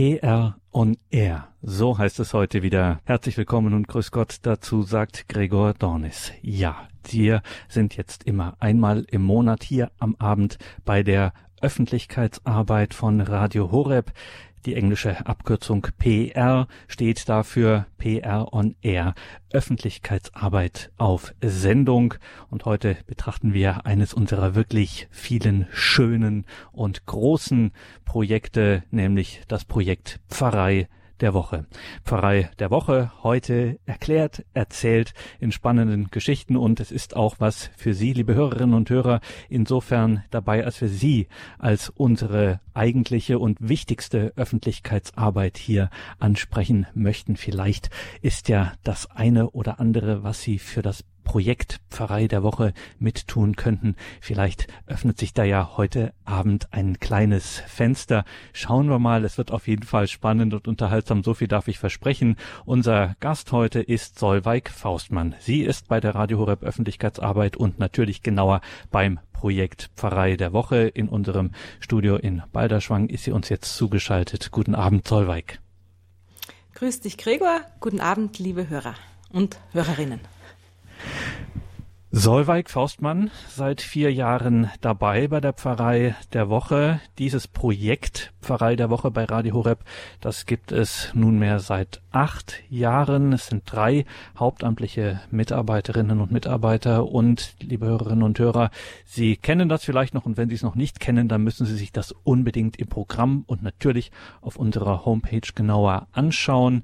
PR on Air. So heißt es heute wieder. Herzlich willkommen und grüß Gott dazu, sagt Gregor Dornis. Ja, wir sind jetzt immer einmal im Monat hier am Abend bei der Öffentlichkeitsarbeit von Radio Horeb. Die englische Abkürzung PR steht dafür PR on Air, Öffentlichkeitsarbeit auf Sendung. Und heute betrachten wir eines unserer wirklich vielen schönen und großen Projekte, nämlich das Projekt Pfarrei der Woche. Pfarrei der Woche heute erklärt, erzählt in spannenden Geschichten und es ist auch was für Sie, liebe Hörerinnen und Hörer, insofern dabei, als wir Sie als unsere eigentliche und wichtigste Öffentlichkeitsarbeit hier ansprechen möchten. Vielleicht ist ja das eine oder andere, was Sie für das Projekt Pfarrei der Woche mittun könnten. Vielleicht öffnet sich da ja heute Abend ein kleines Fenster. Schauen wir mal, es wird auf jeden Fall spannend und unterhaltsam, so viel darf ich versprechen. Unser Gast heute ist Solveig Faustmann. Sie ist bei der Radio Horeb Öffentlichkeitsarbeit und natürlich genauer beim Projekt Pfarrei der Woche. In unserem Studio in Balderschwang ist sie uns jetzt zugeschaltet. Guten Abend, Solveig. Grüß dich, Gregor. Guten Abend, liebe Hörer und Hörerinnen. Solveig Faustmann, seit vier Jahren dabei bei der Pfarrei der Woche. Dieses Projekt Pfarrei der Woche bei Radio Horeb, das gibt es nunmehr seit acht Jahren. Es sind drei hauptamtliche Mitarbeiterinnen und Mitarbeiter und, liebe Hörerinnen und Hörer, Sie kennen das vielleicht noch und wenn Sie es noch nicht kennen, dann müssen Sie sich das unbedingt im Programm und natürlich auf unserer Homepage genauer anschauen.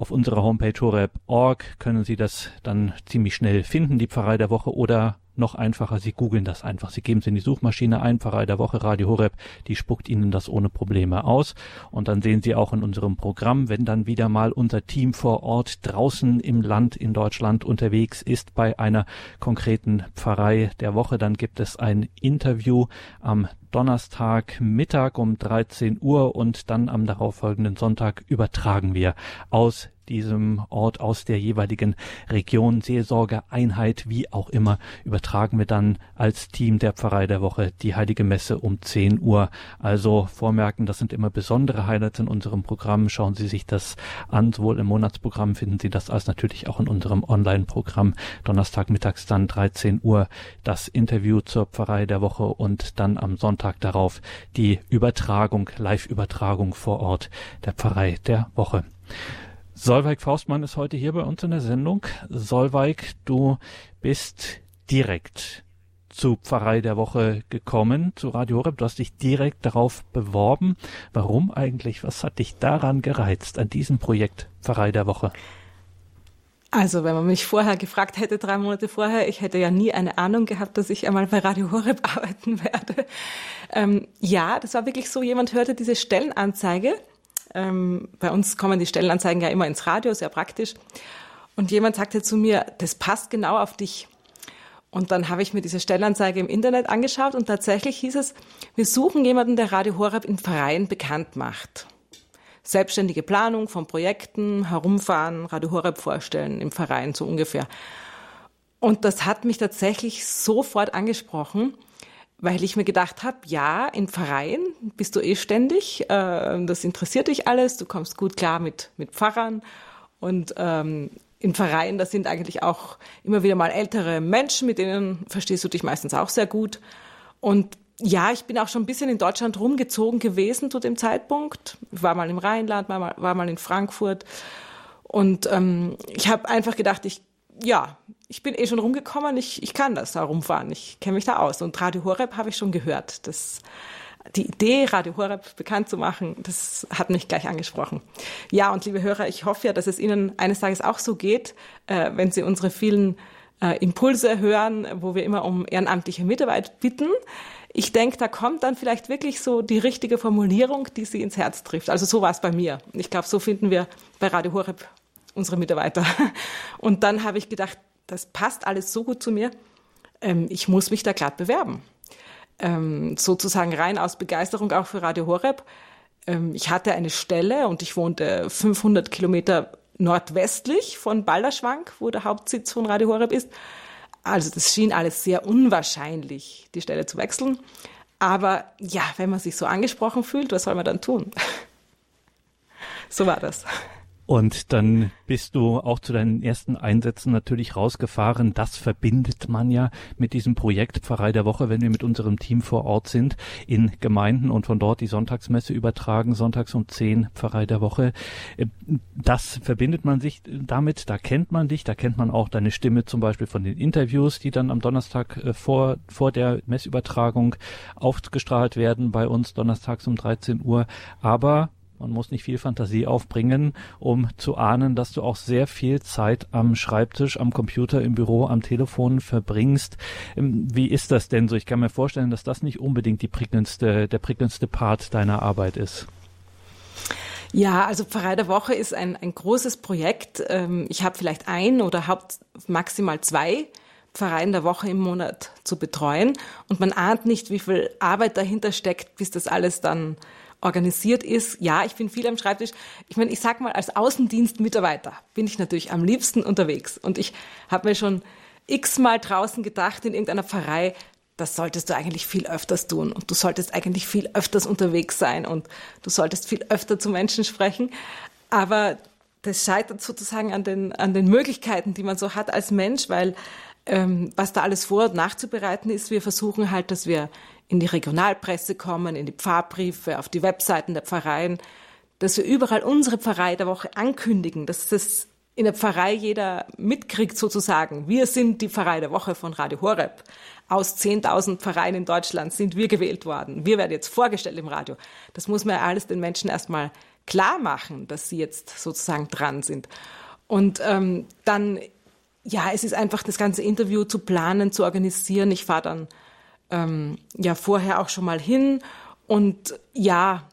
Auf unserer Homepage horeb.org können Sie das dann ziemlich schnell finden, die Pfarrei der Woche, oder noch einfacher, Sie googeln das einfach. Sie geben es in die Suchmaschine ein, Pfarrei der Woche, Radio Horeb, die spuckt Ihnen das ohne Probleme aus. Und dann sehen Sie auch in unserem Programm, wenn dann wieder mal unser Team vor Ort draußen im Land in Deutschland unterwegs ist bei einer konkreten Pfarrei der Woche, dann gibt es ein Interview am Donnerstag Mittag um 13 Uhr und dann am darauffolgenden Sonntag übertragen wir aus diesem Ort aus der jeweiligen Region, Seelsorgeeinheit, wie auch immer, übertragen wir dann als Team der Pfarrei der Woche die Heilige Messe um 10 Uhr. Also vormerken, das sind immer besondere Highlights in unserem Programm. Schauen Sie sich das an. Sowohl im Monatsprogramm finden Sie das als natürlich auch in unserem Online-Programm. Donnerstag mittags dann 13 Uhr das Interview zur Pfarrei der Woche und dann am Sonntag Sonntag darauf die Übertragung, Live-Übertragung vor Ort der Pfarrei der Woche. Solveig Faustmann ist heute hier bei uns in der Sendung. Solveig, du bist direkt zu Pfarrei der Woche gekommen, zu Radio Horeb. Du hast dich direkt darauf beworben. Warum eigentlich? Was hat dich daran gereizt, an diesem Projekt Pfarrei der Woche? Also, wenn man mich vorher gefragt hätte, drei Monate vorher, ich hätte ja nie eine Ahnung gehabt, dass ich einmal bei Radio Horeb arbeiten werde. Ähm, ja, das war wirklich so, jemand hörte diese Stellenanzeige. Ähm, bei uns kommen die Stellenanzeigen ja immer ins Radio, sehr praktisch. Und jemand sagte zu mir, das passt genau auf dich. Und dann habe ich mir diese Stellenanzeige im Internet angeschaut und tatsächlich hieß es, wir suchen jemanden, der Radio Horeb in Vereinen bekannt macht selbstständige Planung von Projekten, herumfahren, Radio Horeb vorstellen im Verein so ungefähr. Und das hat mich tatsächlich sofort angesprochen, weil ich mir gedacht habe, ja, im Verein bist du eh ständig, äh, das interessiert dich alles, du kommst gut klar mit, mit Pfarrern und ähm, im Verein, das sind eigentlich auch immer wieder mal ältere Menschen, mit denen verstehst du dich meistens auch sehr gut. Und ja, ich bin auch schon ein bisschen in Deutschland rumgezogen gewesen zu dem Zeitpunkt. Ich war mal im Rheinland, war mal, war mal in Frankfurt. Und ähm, ich habe einfach gedacht, ich, ja, ich bin eh schon rumgekommen, ich, ich kann das da rumfahren, ich kenne mich da aus. Und Radio Horeb habe ich schon gehört. Das, die Idee, Radio Horeb bekannt zu machen, das hat mich gleich angesprochen. Ja, und liebe Hörer, ich hoffe ja, dass es Ihnen eines Tages auch so geht, äh, wenn Sie unsere vielen äh, Impulse hören, wo wir immer um ehrenamtliche Mitarbeit bitten ich denke, da kommt dann vielleicht wirklich so die richtige Formulierung, die sie ins Herz trifft. Also so war es bei mir. Ich glaube, so finden wir bei Radio Horeb unsere Mitarbeiter. Und dann habe ich gedacht, das passt alles so gut zu mir. Ähm, ich muss mich da glatt bewerben. Ähm, sozusagen rein aus Begeisterung auch für Radio Horeb. Ähm, ich hatte eine Stelle und ich wohnte 500 Kilometer nordwestlich von Balderschwank, wo der Hauptsitz von Radio Horeb ist. Also das schien alles sehr unwahrscheinlich, die Stelle zu wechseln. Aber ja, wenn man sich so angesprochen fühlt, was soll man dann tun? so war das. Und dann bist du auch zu deinen ersten Einsätzen natürlich rausgefahren. Das verbindet man ja mit diesem Projekt Pfarrei der Woche, wenn wir mit unserem Team vor Ort sind, in Gemeinden und von dort die Sonntagsmesse übertragen, sonntags um 10 Pfarrei der Woche. Das verbindet man sich damit, da kennt man dich, da kennt man auch deine Stimme zum Beispiel von den Interviews, die dann am Donnerstag äh, vor, vor der Messübertragung aufgestrahlt werden bei uns donnerstags um 13 Uhr. Aber man muss nicht viel Fantasie aufbringen, um zu ahnen, dass du auch sehr viel Zeit am Schreibtisch, am Computer, im Büro, am Telefon verbringst. Ähm, wie ist das denn so? Ich kann mir vorstellen, dass das nicht unbedingt die prickelndste, der prickelndste Part deiner Arbeit ist. Ja, also Pfarrei der Woche ist ein, ein großes Projekt. Ähm, ich habe vielleicht ein oder haupt maximal zwei Pfarreien der Woche im Monat zu betreuen. Und man ahnt nicht, wie viel Arbeit dahinter steckt, bis das alles dann organisiert ist. Ja, ich bin viel am Schreibtisch. Ich meine, ich sag mal, als Außendienstmitarbeiter bin ich natürlich am liebsten unterwegs. Und ich habe mir schon x-mal draußen gedacht in irgendeiner Pfarrei, das solltest du eigentlich viel öfters tun. Und du solltest eigentlich viel öfters unterwegs sein und du solltest viel öfter zu Menschen sprechen. Aber das scheitert sozusagen an den, an den Möglichkeiten, die man so hat als Mensch, weil ähm, was da alles vor- und nachzubereiten ist, wir versuchen halt, dass wir in die Regionalpresse kommen, in die Pfarrbriefe, auf die Webseiten der Pfarreien, dass wir überall unsere Pfarrei der Woche ankündigen, dass das in der Pfarrei jeder mitkriegt sozusagen. Wir sind die Pfarrei der Woche von Radio Horeb. Aus 10.000 Pfarreien in Deutschland sind wir gewählt worden. Wir werden jetzt vorgestellt im Radio. Das muss man ja alles den Menschen erstmal klar machen, dass sie jetzt sozusagen dran sind. Und ähm, dann, ja, es ist einfach das ganze Interview zu planen, zu organisieren. Ich fahre dann ähm, ja vorher auch schon mal hin. Und ja,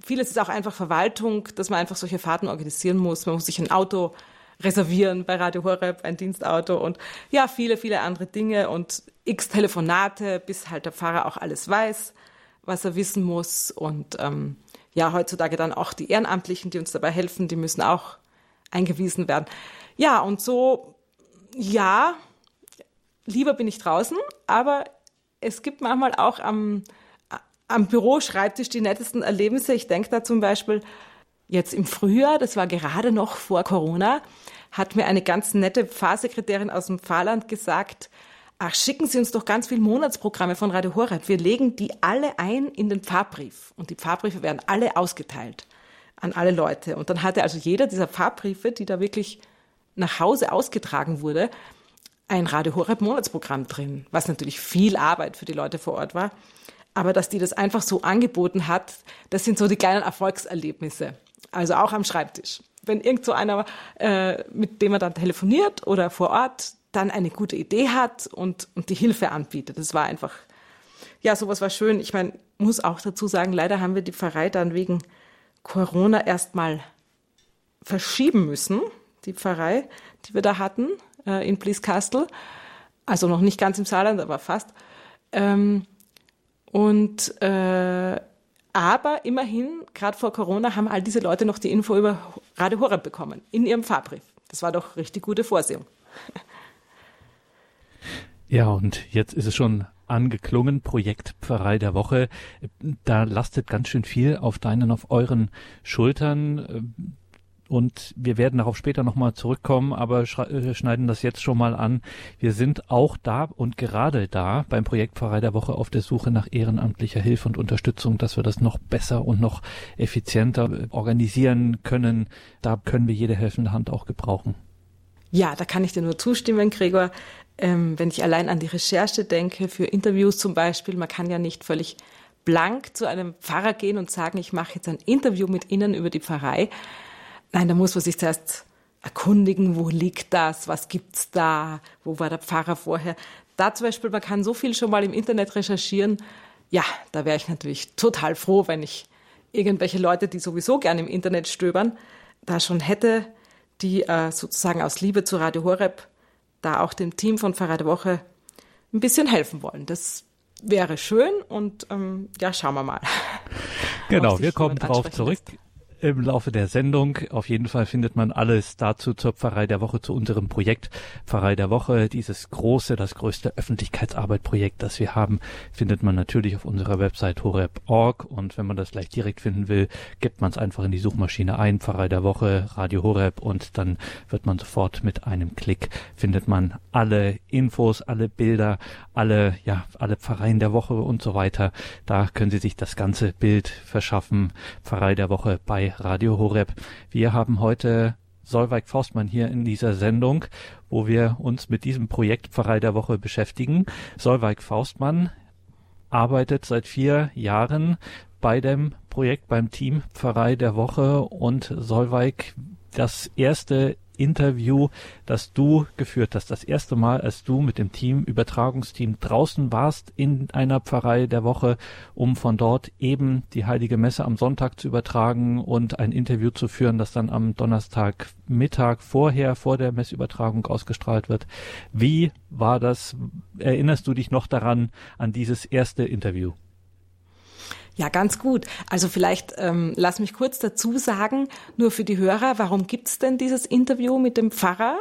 vieles ist auch einfach Verwaltung, dass man einfach solche Fahrten organisieren muss. Man muss sich ein Auto reservieren bei Radio Horeb, ein Dienstauto und ja, viele, viele andere Dinge und x Telefonate, bis halt der Fahrer auch alles weiß, was er wissen muss. Und ähm, ja, heutzutage dann auch die Ehrenamtlichen, die uns dabei helfen, die müssen auch eingewiesen werden. Ja, und so, ja, lieber bin ich draußen, aber es gibt manchmal auch am, am Büroschreibtisch die nettesten Erlebnisse. Ich denke da zum Beispiel jetzt im Frühjahr, das war gerade noch vor Corona, hat mir eine ganz nette Pfarrsekretärin aus dem Pfarrland gesagt, ach, schicken Sie uns doch ganz viele Monatsprogramme von Radio Horeb. Wir legen die alle ein in den Pfarrbrief. Und die Pfarrbriefe werden alle ausgeteilt an alle Leute. Und dann hatte also jeder dieser Pfarrbriefe, die da wirklich nach Hause ausgetragen wurde, ein Radio Horeb Monatsprogramm drin, was natürlich viel Arbeit für die Leute vor Ort war. Aber dass die das einfach so angeboten hat, das sind so die kleinen Erfolgserlebnisse. Also auch am Schreibtisch. Wenn irgend so einer, äh, mit dem man dann telefoniert oder vor Ort, dann eine gute Idee hat und, und die Hilfe anbietet. Das war einfach, ja, sowas war schön. Ich meine, muss auch dazu sagen, leider haben wir die Pfarrei dann wegen Corona erstmal verschieben müssen, die Pfarrei, die wir da hatten äh, in Blieskastel. Also noch nicht ganz im Saarland, aber fast. Ähm, und äh, aber immerhin, gerade vor Corona, haben all diese Leute noch die Info über Radio Horeb bekommen, in ihrem Fahrbrief. Das war doch richtig gute Vorsehung. Ja, und jetzt ist es schon angeklungen, Projekt Pfarrei der Woche. Da lastet ganz schön viel auf deinen, auf euren Schultern und wir werden darauf später nochmal zurückkommen, aber äh, schneiden das jetzt schon mal an. Wir sind auch da und gerade da beim Projekt Pfarrei der Woche auf der Suche nach ehrenamtlicher Hilfe und Unterstützung, dass wir das noch besser und noch effizienter organisieren können. Da können wir jede helfende Hand auch gebrauchen. Ja, da kann ich dir nur zustimmen, Gregor. Ähm, wenn ich allein an die Recherche denke, für Interviews zum Beispiel, man kann ja nicht völlig blank zu einem Pfarrer gehen und sagen, ich mache jetzt ein Interview mit Ihnen über die Pfarrei. Nein, da muss man sich zuerst erkundigen, wo liegt das, was gibt's da, wo war der Pfarrer vorher. Da zum Beispiel, man kann so viel schon mal im Internet recherchieren. Ja, da wäre ich natürlich total froh, wenn ich irgendwelche Leute, die sowieso gerne im Internet stöbern, da schon hätte, die äh, sozusagen aus Liebe zu Radio Horeb da auch dem Team von Pfarrer der Woche ein bisschen helfen wollen. Das wäre schön und ähm, ja, schauen wir mal. Genau, wir kommen drauf zurück. Im Laufe der Sendung. Auf jeden Fall findet man alles dazu zur Pfarrei der Woche, zu unserem Projekt Pfarrei der Woche. Dieses große, das größte Öffentlichkeitsarbeitprojekt, das wir haben, findet man natürlich auf unserer Website horeb.org. Und wenn man das gleich direkt finden will, gibt man es einfach in die Suchmaschine ein, Pfarrei der Woche, Radio Horeb und dann wird man sofort mit einem Klick findet man alle Infos, alle Bilder, alle, ja, alle Pfarreien der Woche und so weiter. Da können Sie sich das ganze Bild verschaffen. Pfarrei der Woche bei Radio Horeb. Wir haben heute Solveig Faustmann hier in dieser Sendung, wo wir uns mit diesem Projekt Pfarrei der Woche beschäftigen. Solveig Faustmann arbeitet seit vier Jahren bei dem Projekt beim Team Pfarrei der Woche und Solveig das erste Interview, das du geführt hast. Das erste Mal, als du mit dem Team, Übertragungsteam draußen warst in einer Pfarrei der Woche, um von dort eben die Heilige Messe am Sonntag zu übertragen und ein Interview zu führen, das dann am Donnerstag Mittag vorher, vor der Messübertragung ausgestrahlt wird. Wie war das? Erinnerst du dich noch daran, an dieses erste Interview? Ja, ganz gut. Also vielleicht ähm, lass mich kurz dazu sagen, nur für die Hörer, warum gibt's denn dieses Interview mit dem Pfarrer?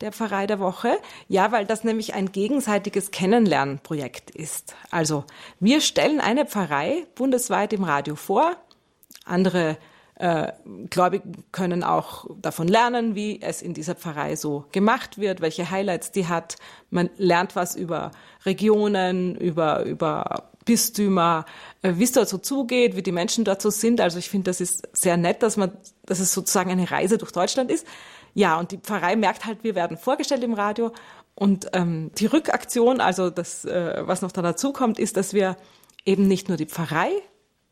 der Pfarrei der Woche? Ja, weil das nämlich ein gegenseitiges Kennenlernprojekt ist. Also wir stellen eine Pfarrei bundesweit im Radio vor. Andere äh, Gläubige können auch davon lernen, wie es in dieser Pfarrei so gemacht wird, welche Highlights die hat. Man lernt was über Regionen, über, über Bistümer, äh, wie es dort so zugeht, wie die Menschen dort so sind. Also ich finde, das ist sehr nett, dass man, dass es sozusagen eine Reise durch Deutschland ist. Ja, und die Pfarrei merkt halt, wir werden vorgestellt im Radio. Und ähm, die Rückaktion, also das, äh, was noch da dazu kommt, ist, dass wir eben nicht nur die Pfarrei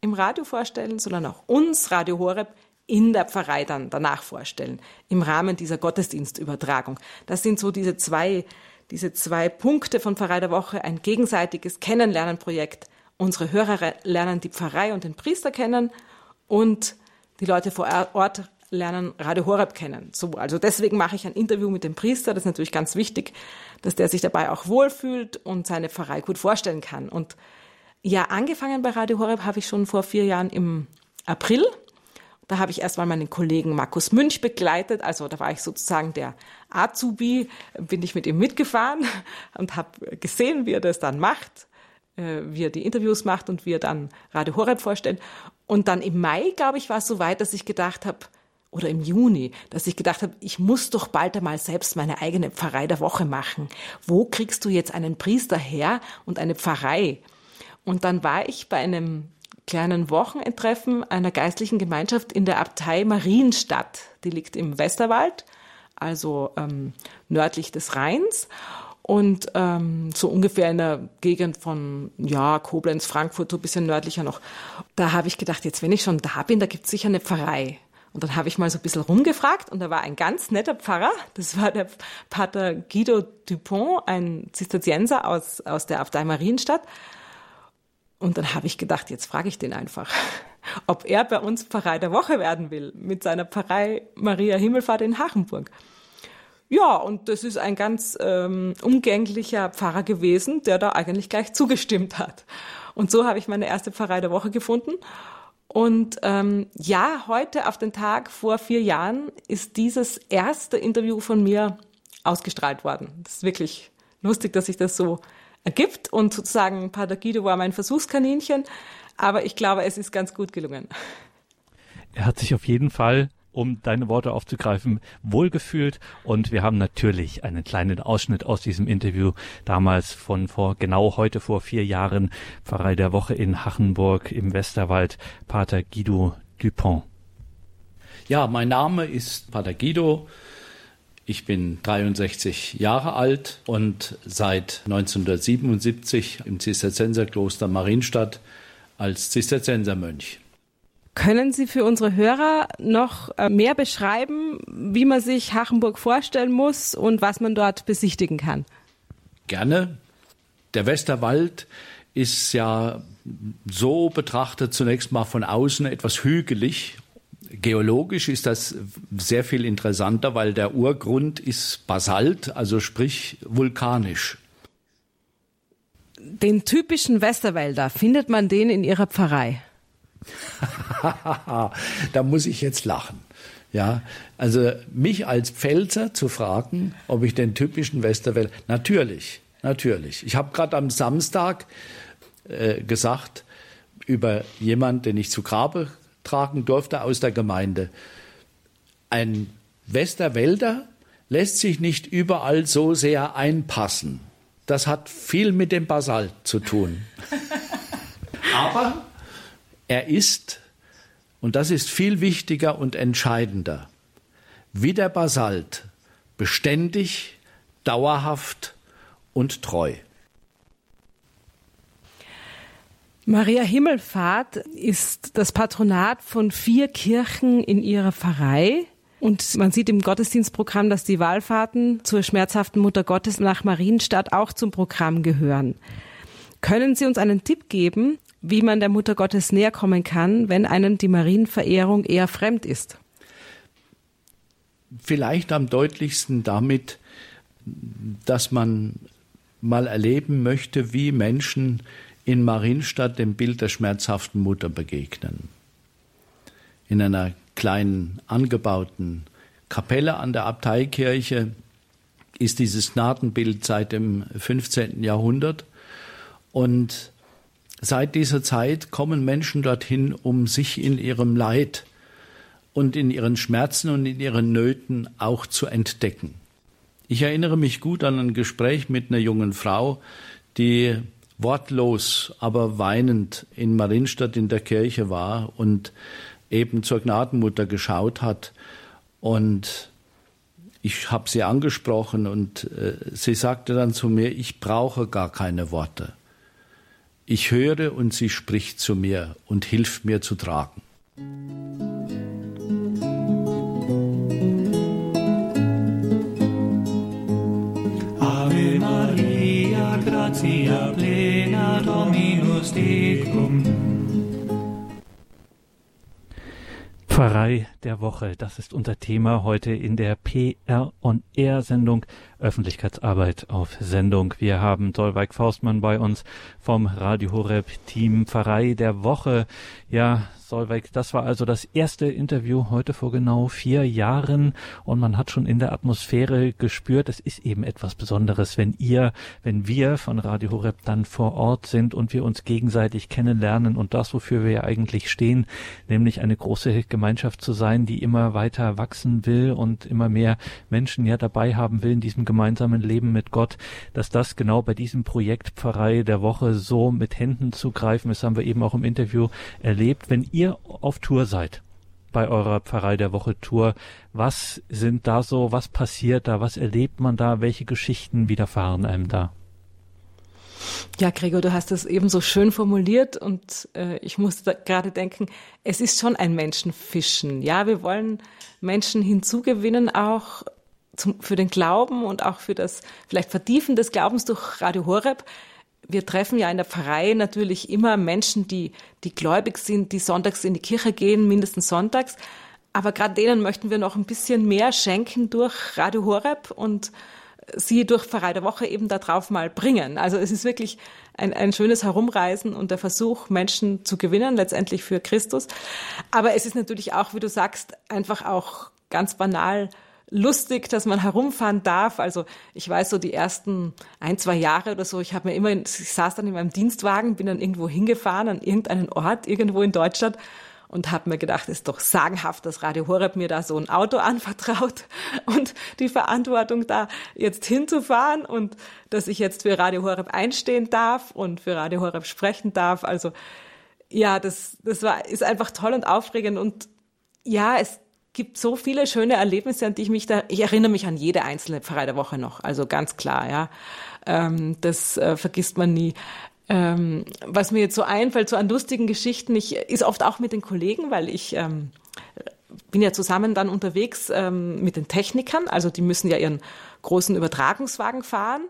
im Radio vorstellen, sondern auch uns, Radio Horeb, in der Pfarrei dann danach vorstellen, im Rahmen dieser Gottesdienstübertragung. Das sind so diese zwei diese zwei Punkte von Pfarrei der Woche, ein gegenseitiges Kennenlernenprojekt. Unsere Hörer lernen die Pfarrei und den Priester kennen und die Leute vor Ort lernen Radio Horeb kennen. So, also deswegen mache ich ein Interview mit dem Priester. Das ist natürlich ganz wichtig, dass der sich dabei auch wohlfühlt und seine Pfarrei gut vorstellen kann. Und ja, angefangen bei Radio Horeb habe ich schon vor vier Jahren im April da habe ich erstmal meinen Kollegen Markus Münch begleitet. Also da war ich sozusagen der Azubi, bin ich mit ihm mitgefahren und habe gesehen, wie er das dann macht, äh, wie er die Interviews macht und wie er dann Radio Horeb vorstellt. Und dann im Mai, glaube ich, war es so weit, dass ich gedacht habe, oder im Juni, dass ich gedacht habe, ich muss doch bald einmal selbst meine eigene Pfarrei der Woche machen. Wo kriegst du jetzt einen Priester her und eine Pfarrei? Und dann war ich bei einem kleinen Wochenendtreffen einer geistlichen Gemeinschaft in der Abtei Marienstadt. Die liegt im Westerwald, also ähm, nördlich des Rheins und ähm, so ungefähr in der Gegend von ja Koblenz, Frankfurt, so ein bisschen nördlicher noch. Da habe ich gedacht, jetzt wenn ich schon da bin, da gibt es sicher eine Pfarrei. Und dann habe ich mal so ein bisschen rumgefragt und da war ein ganz netter Pfarrer, das war der Pater Guido Dupont, ein Zisterzienser aus, aus der Abtei Marienstadt. Und dann habe ich gedacht, jetzt frage ich den einfach, ob er bei uns Pfarrei der Woche werden will mit seiner Pfarrei Maria Himmelfahrt in Hachenburg. Ja, und das ist ein ganz ähm, umgänglicher Pfarrer gewesen, der da eigentlich gleich zugestimmt hat. Und so habe ich meine erste Pfarrei der Woche gefunden. Und ähm, ja, heute auf den Tag vor vier Jahren ist dieses erste Interview von mir ausgestrahlt worden. Das ist wirklich lustig, dass ich das so ergibt. Und sozusagen Pater Guido war mein Versuchskaninchen. Aber ich glaube, es ist ganz gut gelungen. Er hat sich auf jeden Fall um deine Worte aufzugreifen, wohlgefühlt. Und wir haben natürlich einen kleinen Ausschnitt aus diesem Interview damals von vor genau heute vor vier Jahren, Pfarrei der Woche in Hachenburg im Westerwald, Pater Guido Dupont. Ja, mein Name ist Pater Guido. Ich bin 63 Jahre alt und seit 1977 im Zisterzienserkloster Marienstadt als Zisterziensermönch. Können Sie für unsere Hörer noch äh, mehr beschreiben, wie man sich Hachenburg vorstellen muss und was man dort besichtigen kann? Gerne. Der Westerwald ist ja so betrachtet zunächst mal von außen etwas hügelig Geologisch ist das sehr viel interessanter, weil der Urgrund ist Basalt, also sprich vulkanisch. Den typischen Westerwälder, findet man den in Ihrer Pfarrei? da muss ich jetzt lachen. Ja, also mich als Pfälzer zu fragen, ob ich den typischen Westerwälder, natürlich, natürlich. Ich habe gerade am Samstag äh, gesagt über jemanden, den ich zu Grabe tragen durfte aus der Gemeinde. Ein Westerwälder lässt sich nicht überall so sehr einpassen. Das hat viel mit dem Basalt zu tun. Aber er ist, und das ist viel wichtiger und entscheidender, wie der Basalt, beständig, dauerhaft und treu. Maria Himmelfahrt ist das Patronat von vier Kirchen in ihrer Pfarrei. Und man sieht im Gottesdienstprogramm, dass die Wallfahrten zur schmerzhaften Mutter Gottes nach Marienstadt auch zum Programm gehören. Können Sie uns einen Tipp geben, wie man der Mutter Gottes näher kommen kann, wenn einem die Marienverehrung eher fremd ist? Vielleicht am deutlichsten damit, dass man mal erleben möchte, wie Menschen in Marienstadt dem Bild der schmerzhaften Mutter begegnen. In einer kleinen angebauten Kapelle an der Abteikirche ist dieses Gnadenbild seit dem 15. Jahrhundert und Seit dieser Zeit kommen Menschen dorthin, um sich in ihrem Leid und in ihren Schmerzen und in ihren Nöten auch zu entdecken. Ich erinnere mich gut an ein Gespräch mit einer jungen Frau, die wortlos, aber weinend in Marienstadt in der Kirche war und eben zur Gnadenmutter geschaut hat. Und ich habe sie angesprochen und äh, sie sagte dann zu mir, ich brauche gar keine Worte. Ich höre und sie spricht zu mir und hilft mir zu tragen. Gratia plena Dominus tecum. Pfarrei der Woche, das ist unser Thema heute in der PR on Air Sendung Öffentlichkeitsarbeit auf Sendung. Wir haben Solveig Faustmann bei uns vom Radio Horeb Team Pfarrei der Woche. Ja, Solveig, das war also das erste Interview heute vor genau vier Jahren und man hat schon in der Atmosphäre gespürt, es ist eben etwas Besonderes, wenn ihr, wenn wir von Radio Horeb dann vor Ort sind und wir uns gegenseitig kennenlernen und das, wofür wir ja eigentlich stehen, nämlich eine große Gemeinschaft zu sein, die immer weiter wachsen will und immer mehr Menschen ja dabei haben will in diesem gemeinsamen Leben mit Gott, dass das genau bei diesem Projekt Pfarrei der Woche so mit Händen zu greifen ist, haben wir eben auch im Interview erlebt. Wenn ihr auf Tour seid, bei eurer Pfarrei der Woche Tour. Was sind da so, was passiert da, was erlebt man da, welche Geschichten widerfahren einem da? Ja, Gregor, du hast das eben so schön formuliert und äh, ich musste gerade denken, es ist schon ein Menschenfischen. Ja, wir wollen Menschen hinzugewinnen, auch zum, für den Glauben und auch für das vielleicht Vertiefen des Glaubens durch Radio Horeb. Wir treffen ja in der Pfarrei natürlich immer Menschen, die, die gläubig sind, die sonntags in die Kirche gehen, mindestens sonntags. Aber gerade denen möchten wir noch ein bisschen mehr schenken durch Radio Horeb und sie durch Pfarrei der Woche eben darauf mal bringen. Also es ist wirklich ein, ein schönes Herumreisen und der Versuch, Menschen zu gewinnen, letztendlich für Christus. Aber es ist natürlich auch, wie du sagst, einfach auch ganz banal lustig, dass man herumfahren darf. Also ich weiß so die ersten ein, zwei Jahre oder so, ich habe mir immer, ich saß dann in meinem Dienstwagen, bin dann irgendwo hingefahren an irgendeinen Ort irgendwo in Deutschland und habe mir gedacht, ist doch sagenhaft, dass Radio Horeb mir da so ein Auto anvertraut und die Verantwortung da jetzt hinzufahren und dass ich jetzt für Radio Horeb einstehen darf und für Radio Horeb sprechen darf. Also ja, das, das war, ist einfach toll und aufregend und ja, es gibt so viele schöne Erlebnisse, an die ich mich da, ich erinnere mich an jede einzelne Pfarrei der Woche noch, also ganz klar, ja. Ähm, das äh, vergisst man nie. Ähm, was mir jetzt so einfällt, so an lustigen Geschichten, ich, ist oft auch mit den Kollegen, weil ich ähm, bin ja zusammen dann unterwegs ähm, mit den Technikern, also die müssen ja ihren großen Übertragungswagen fahren.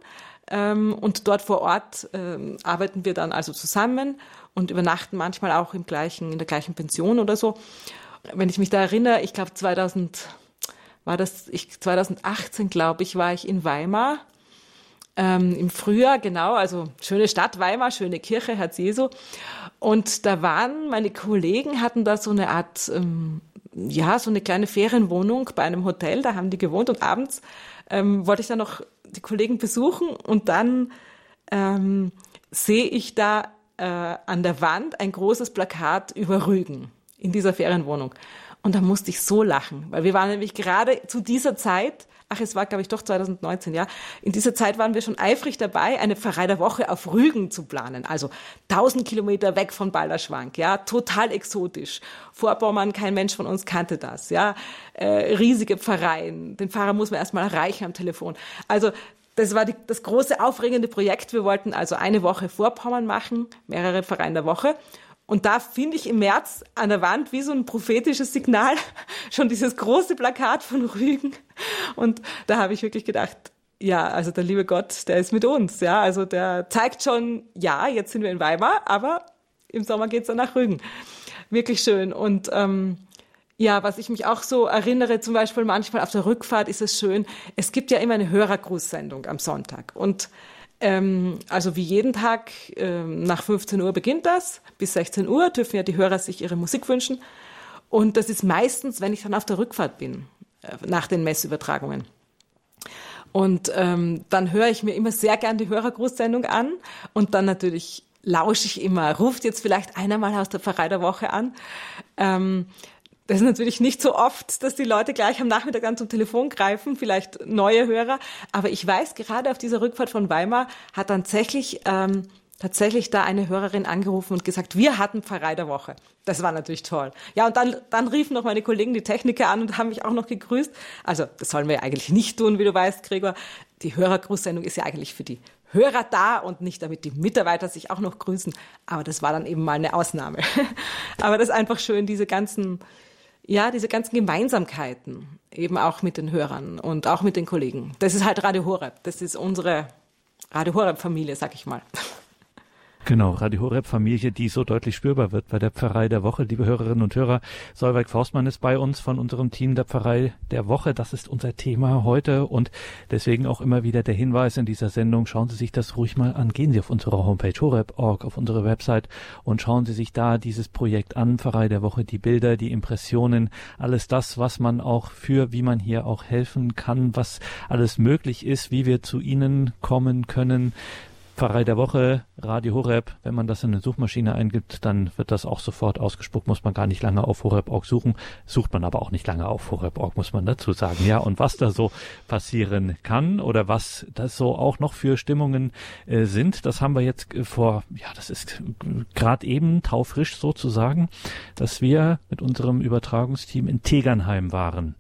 Ähm, und dort vor Ort ähm, arbeiten wir dann also zusammen und übernachten manchmal auch im gleichen, in der gleichen Pension oder so wenn ich mich da erinnere, ich glaube 2000 war das, ich, 2018 glaube ich, war ich in Weimar ähm, im Frühjahr, genau, also schöne Stadt Weimar, schöne Kirche, Herz Jesu. Und da waren meine Kollegen, hatten da so eine Art, ähm, ja, so eine kleine Ferienwohnung bei einem Hotel, da haben die gewohnt und abends ähm, wollte ich dann noch die Kollegen besuchen und dann ähm, sehe ich da äh, an der Wand ein großes Plakat über Rügen in dieser Ferienwohnung. Und da musste ich so lachen, weil wir waren nämlich gerade zu dieser Zeit, ach, es war, glaube ich, doch 2019, ja, in dieser Zeit waren wir schon eifrig dabei, eine Pfarrei der Woche auf Rügen zu planen. Also 1000 Kilometer weg von Balderschwank, ja, total exotisch. Vorpommern, kein Mensch von uns kannte das, ja. Äh, riesige Pfarreien, den Pfarrer muss man erstmal erreichen am Telefon. Also das war die, das große aufregende Projekt. Wir wollten also eine Woche Vorpommern machen, mehrere Pfarreien der Woche. Und da finde ich im März an der Wand wie so ein prophetisches Signal schon dieses große Plakat von Rügen. Und da habe ich wirklich gedacht, ja, also der liebe Gott, der ist mit uns. Ja, also der zeigt schon, ja, jetzt sind wir in Weimar, aber im Sommer geht's dann nach Rügen. Wirklich schön. Und ähm, ja, was ich mich auch so erinnere, zum Beispiel manchmal auf der Rückfahrt ist es schön, es gibt ja immer eine Hörergrußsendung am Sonntag. Und ähm, also wie jeden Tag ähm, nach 15 Uhr beginnt das. Bis 16 Uhr dürfen ja die Hörer sich ihre Musik wünschen. Und das ist meistens, wenn ich dann auf der Rückfahrt bin, äh, nach den Messübertragungen. Und ähm, dann höre ich mir immer sehr gern die Hörergrußsendung an und dann natürlich lausche ich immer, ruft jetzt vielleicht einer mal aus der Pfarrei der Woche an. Ähm, das ist natürlich nicht so oft, dass die Leute gleich am Nachmittag dann zum Telefon greifen, vielleicht neue Hörer. Aber ich weiß, gerade auf dieser Rückfahrt von Weimar hat tatsächlich, ähm, tatsächlich da eine Hörerin angerufen und gesagt, wir hatten Pfarrei der Woche. Das war natürlich toll. Ja, und dann, dann riefen noch meine Kollegen die Techniker an und haben mich auch noch gegrüßt. Also, das sollen wir ja eigentlich nicht tun, wie du weißt, Gregor. Die Hörergrußsendung ist ja eigentlich für die Hörer da und nicht damit die Mitarbeiter sich auch noch grüßen. Aber das war dann eben mal eine Ausnahme. Aber das ist einfach schön, diese ganzen, ja, diese ganzen Gemeinsamkeiten, eben auch mit den Hörern und auch mit den Kollegen. Das ist halt Radio Horeb. Das ist unsere Radio Horeb-Familie, sag ich mal. Genau, Radio Horeb Familie, die so deutlich spürbar wird bei der Pfarrei der Woche. Liebe Hörerinnen und Hörer, Solveig Forstmann ist bei uns von unserem Team der Pfarrei der Woche. Das ist unser Thema heute und deswegen auch immer wieder der Hinweis in dieser Sendung. Schauen Sie sich das ruhig mal an. Gehen Sie auf unsere Homepage horeb.org, auf unsere Website und schauen Sie sich da dieses Projekt an. Pfarrei der Woche, die Bilder, die Impressionen, alles das, was man auch für, wie man hier auch helfen kann, was alles möglich ist, wie wir zu Ihnen kommen können Pfarrei der Woche, Radio Horeb, wenn man das in eine Suchmaschine eingibt, dann wird das auch sofort ausgespuckt, muss man gar nicht lange auf Horeb.org suchen, sucht man aber auch nicht lange auf Horeb.org, muss man dazu sagen. Ja, und was da so passieren kann oder was das so auch noch für Stimmungen äh, sind, das haben wir jetzt äh, vor, ja, das ist gerade eben taufrisch sozusagen, dass wir mit unserem Übertragungsteam in Tegernheim waren.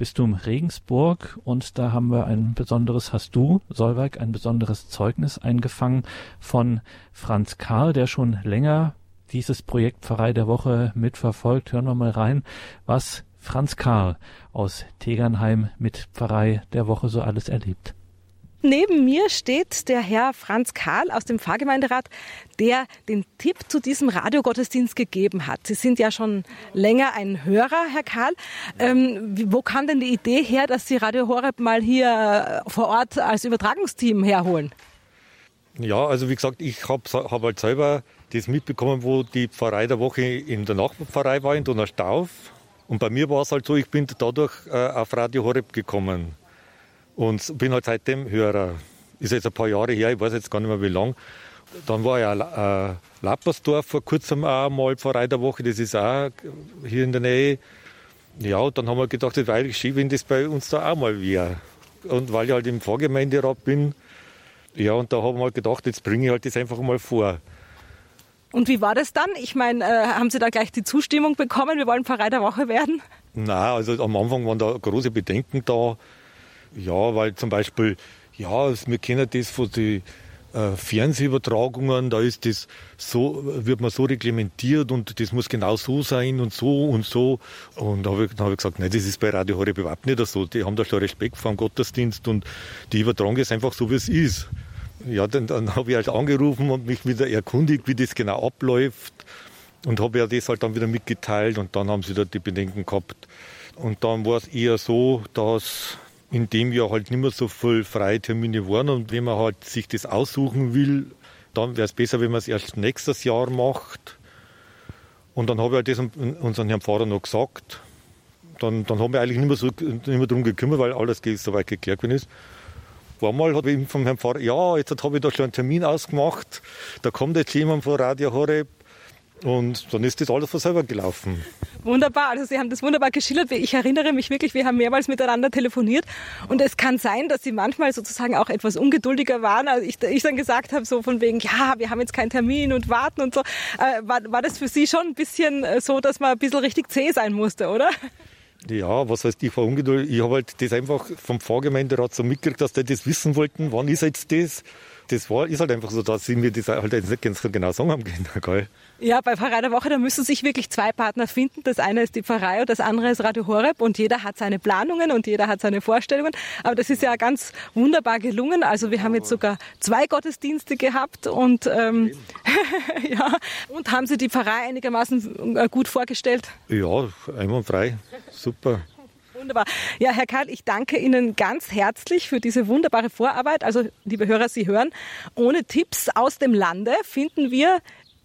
Bistum Regensburg und da haben wir ein besonderes, hast du, Solveig, ein besonderes Zeugnis eingefangen von Franz Karl, der schon länger dieses Projekt Pfarrei der Woche mitverfolgt. Hören wir mal rein, was Franz Karl aus Tegernheim mit Pfarrei der Woche so alles erlebt. Neben mir steht der Herr Franz Karl aus dem Pfarrgemeinderat, der den Tipp zu diesem Radiogottesdienst gegeben hat. Sie sind ja schon länger ein Hörer, Herr Karl. Ähm, wo kam denn die Idee her, dass Sie Radio Horeb mal hier vor Ort als Übertragungsteam herholen? Ja, also wie gesagt, ich habe hab halt selber das mitbekommen, wo die Pfarrei der Woche in der Nachbarpfarrei war, in Donaustauf. Und bei mir war es halt so, ich bin dadurch äh, auf Radio Horeb gekommen. Und bin halt seitdem Hörer. Ist jetzt ein paar Jahre her, ich weiß jetzt gar nicht mehr wie lang. Dann war ja äh, Lappersdorf vor kurzem auch mal Pfarrei der Woche, das ist auch hier in der Nähe. Ja, dann haben wir gedacht, es wäre schön, wenn das bei uns da auch mal wäre. Und weil ich halt im Vorgemeinderat bin, ja, und da haben wir halt gedacht, jetzt bringe ich halt das einfach mal vor. Und wie war das dann? Ich meine, äh, haben Sie da gleich die Zustimmung bekommen, wir wollen Pfarrei der Woche werden? Nein, also am Anfang waren da große Bedenken da. Ja, weil zum Beispiel, ja, wir kennen das von den äh, Fernsehübertragungen, da ist das so, wird man so reglementiert und das muss genau so sein und so und so. Und da habe ich, hab ich gesagt, nein, das ist bei Radio Horeb überhaupt nicht so. Die haben da schon Respekt vor dem Gottesdienst und die übertragen es einfach so, wie es ist. Ja, dann, dann habe ich halt angerufen und mich wieder erkundigt, wie das genau abläuft. Und habe ja das halt dann wieder mitgeteilt und dann haben sie da die Bedenken gehabt. Und dann war es eher so, dass in dem Jahr halt nicht mehr so viele freie Termine waren. Und wenn man halt sich das aussuchen will, dann wäre es besser, wenn man es erst nächstes Jahr macht. Und dann habe ich halt das unserem Herrn Pfarrer noch gesagt. Dann, dann haben wir eigentlich nicht mehr, so, nicht mehr darum gekümmert, weil alles soweit geklärt gewesen ist. War mal hat ich vom Herrn Pfarrer, ja, jetzt habe ich da schon einen Termin ausgemacht, da kommt jetzt jemand von Radio Horeb und dann ist das alles von selber gelaufen. Wunderbar, also Sie haben das wunderbar geschildert. Ich erinnere mich wirklich, wir haben mehrmals miteinander telefoniert und es kann sein, dass Sie manchmal sozusagen auch etwas ungeduldiger waren, als ich, ich dann gesagt habe, so von wegen, ja, wir haben jetzt keinen Termin und warten und so. Äh, war, war das für Sie schon ein bisschen äh, so, dass man ein bisschen richtig zäh sein musste, oder? Ja, was heißt, ich war ungeduldig. Ich habe halt das einfach vom Pfarrgemeinderat so mitgekriegt, dass die das wissen wollten, wann ist jetzt das. Das war, ist halt einfach so, dass sie mir das halt nicht ganz genau sagen haben können. Ja, bei Pfarrei der Woche, da müssen sich wirklich zwei Partner finden. Das eine ist die Pfarrei und das andere ist Radio Horeb und jeder hat seine Planungen und jeder hat seine Vorstellungen. Aber das ist ja ganz wunderbar gelungen. Also wir haben jetzt sogar zwei Gottesdienste gehabt und ähm, ja, und haben Sie die Pfarrei einigermaßen äh, gut vorgestellt? Ja, einwandfrei, super. Wunderbar. Ja, Herr Karl, ich danke Ihnen ganz herzlich für diese wunderbare Vorarbeit. Also, liebe Hörer, Sie hören, ohne Tipps aus dem Lande finden wir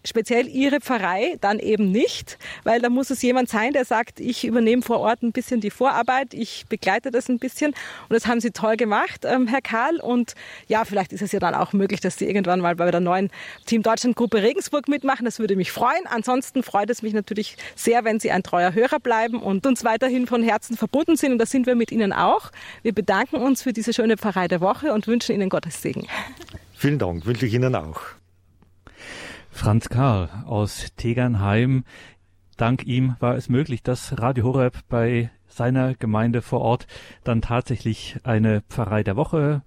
speziell Ihre Pfarrei dann eben nicht, weil da muss es jemand sein, der sagt, ich übernehme vor Ort ein bisschen die Vorarbeit, ich begleite das ein bisschen und das haben Sie toll gemacht, ähm, Herr Karl und ja, vielleicht ist es ja dann auch möglich, dass Sie irgendwann mal bei der neuen Team Deutschland Gruppe Regensburg mitmachen, das würde mich freuen. Ansonsten freut es mich natürlich sehr, wenn Sie ein treuer Hörer bleiben und uns weiterhin von Herzen verbunden sind und das sind wir mit Ihnen auch. Wir bedanken uns für diese schöne Pfarrei der Woche und wünschen Ihnen Gottes Segen. Vielen Dank, wünsche ich Ihnen auch. Franz Karl aus Tegernheim. Dank ihm war es möglich, dass Radio Horeb bei seiner Gemeinde vor Ort dann tatsächlich eine Pfarrei der Woche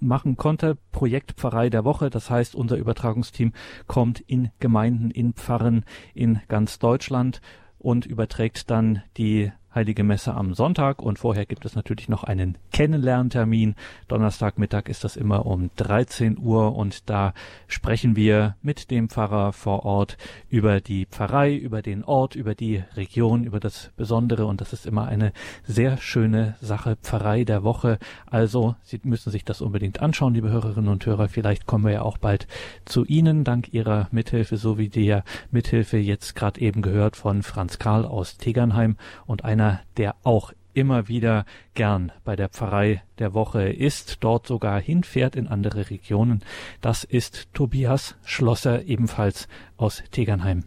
machen konnte. Projekt Pfarrei der Woche. Das heißt, unser Übertragungsteam kommt in Gemeinden, in Pfarren in ganz Deutschland und überträgt dann die Heilige Messe am Sonntag und vorher gibt es natürlich noch einen Kennenlerntermin. Donnerstagmittag ist das immer um 13 Uhr und da sprechen wir mit dem Pfarrer vor Ort über die Pfarrei, über den Ort, über die Region, über das Besondere und das ist immer eine sehr schöne Sache. Pfarrei der Woche. Also, Sie müssen sich das unbedingt anschauen, liebe Hörerinnen und Hörer. Vielleicht kommen wir ja auch bald zu Ihnen dank Ihrer Mithilfe, so wie der Mithilfe jetzt gerade eben gehört von Franz Karl aus Tegernheim und einer einer, der auch immer wieder gern bei der Pfarrei der Woche ist, dort sogar hinfährt in andere Regionen. Das ist Tobias Schlosser, ebenfalls aus Tegernheim.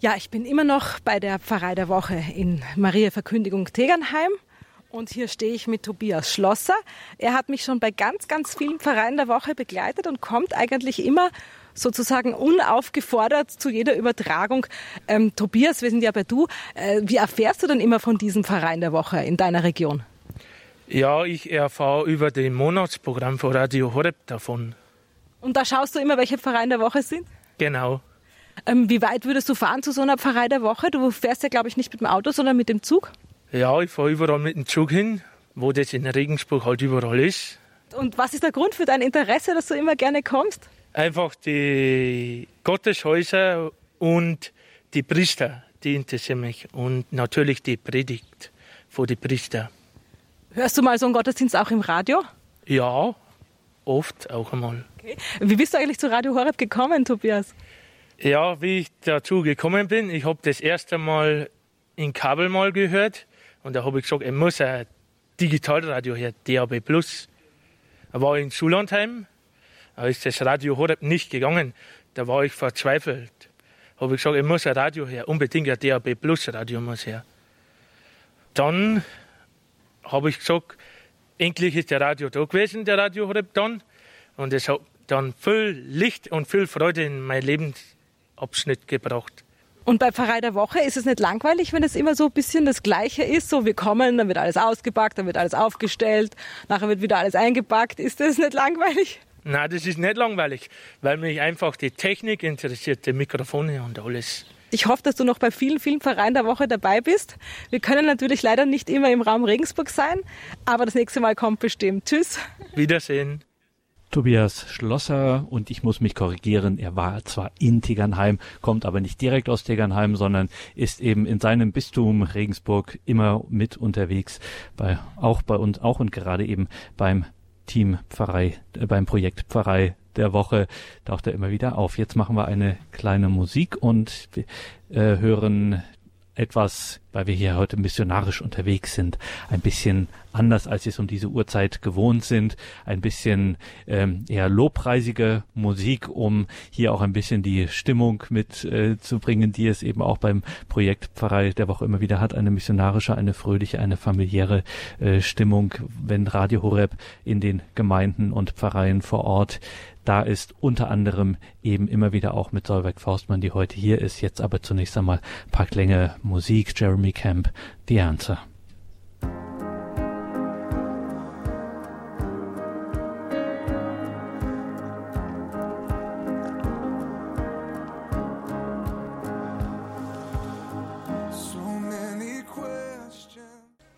Ja, ich bin immer noch bei der Pfarrei der Woche in Maria Verkündigung Tegernheim. Und hier stehe ich mit Tobias Schlosser. Er hat mich schon bei ganz, ganz vielen Pfarreien der Woche begleitet und kommt eigentlich immer sozusagen unaufgefordert zu jeder Übertragung. Ähm, Tobias, wir sind ja bei du. Äh, wie erfährst du denn immer von diesem Verein der Woche in deiner Region? Ja, ich erfahre über den Monatsprogramm von Radio Horeb davon. Und da schaust du immer, welche Vereine der Woche sind? Genau. Ähm, wie weit würdest du fahren zu so einer Pfarrei der Woche? Du fährst ja, glaube ich, nicht mit dem Auto, sondern mit dem Zug? Ja, ich fahre überall mit dem Zug hin, wo das in Regensburg halt überall ist. Und was ist der Grund für dein Interesse, dass du immer gerne kommst? Einfach die Gotteshäuser und die Priester, die interessieren mich. Und natürlich die Predigt vor die Priester. Hörst du mal so einen Gottesdienst auch im Radio? Ja, oft auch einmal. Okay. Wie bist du eigentlich zu Radio Horeb gekommen, Tobias? Ja, wie ich dazu gekommen bin, ich habe das erste Mal in Kabel mal gehört und da habe ich gesagt, ich muss ein Digitalradio her, DAB+. Da war ich in Schullandheim da ist das Radio Horeb nicht gegangen. Da war ich verzweifelt. Habe ich gesagt, ich muss ein Radio her, unbedingt ein DAB Plus Radio muss her. Dann habe ich gesagt, endlich ist der Radio da gewesen, der Radio Horeb dann. Und es hat dann viel Licht und viel Freude in mein Lebensabschnitt gebracht. Und bei Pfarrei der Woche ist es nicht langweilig, wenn es immer so ein bisschen das Gleiche ist? So, wir kommen, dann wird alles ausgepackt, dann wird alles aufgestellt, nachher wird wieder alles eingepackt. Ist das nicht langweilig? Na, das ist nicht langweilig, weil mich einfach die Technik interessiert, die Mikrofone und alles. Ich hoffe, dass du noch bei vielen, vielen Vereinen der Woche dabei bist. Wir können natürlich leider nicht immer im Raum Regensburg sein, aber das nächste Mal kommt bestimmt. Tschüss. Wiedersehen. Tobias Schlosser und ich muss mich korrigieren, er war zwar in Tegernheim, kommt aber nicht direkt aus Tegernheim, sondern ist eben in seinem Bistum Regensburg immer mit unterwegs, bei, auch bei uns, auch und gerade eben beim Team Pfarrei, äh, beim Projekt Pfarrei der Woche taucht er immer wieder auf. Jetzt machen wir eine kleine Musik und äh, hören etwas, weil wir hier heute missionarisch unterwegs sind, ein bisschen anders, als wir es um diese Uhrzeit gewohnt sind, ein bisschen ähm, eher lobpreisige Musik, um hier auch ein bisschen die Stimmung mitzubringen, äh, die es eben auch beim Projekt Pfarrei der Woche immer wieder hat, eine missionarische, eine fröhliche, eine familiäre äh, Stimmung, wenn Radio Horeb in den Gemeinden und Pfarreien vor Ort da ist unter anderem eben immer wieder auch mit Solveig Faustmann, die heute hier ist. Jetzt aber zunächst einmal Parklänge Musik, Jeremy Camp, The Answer.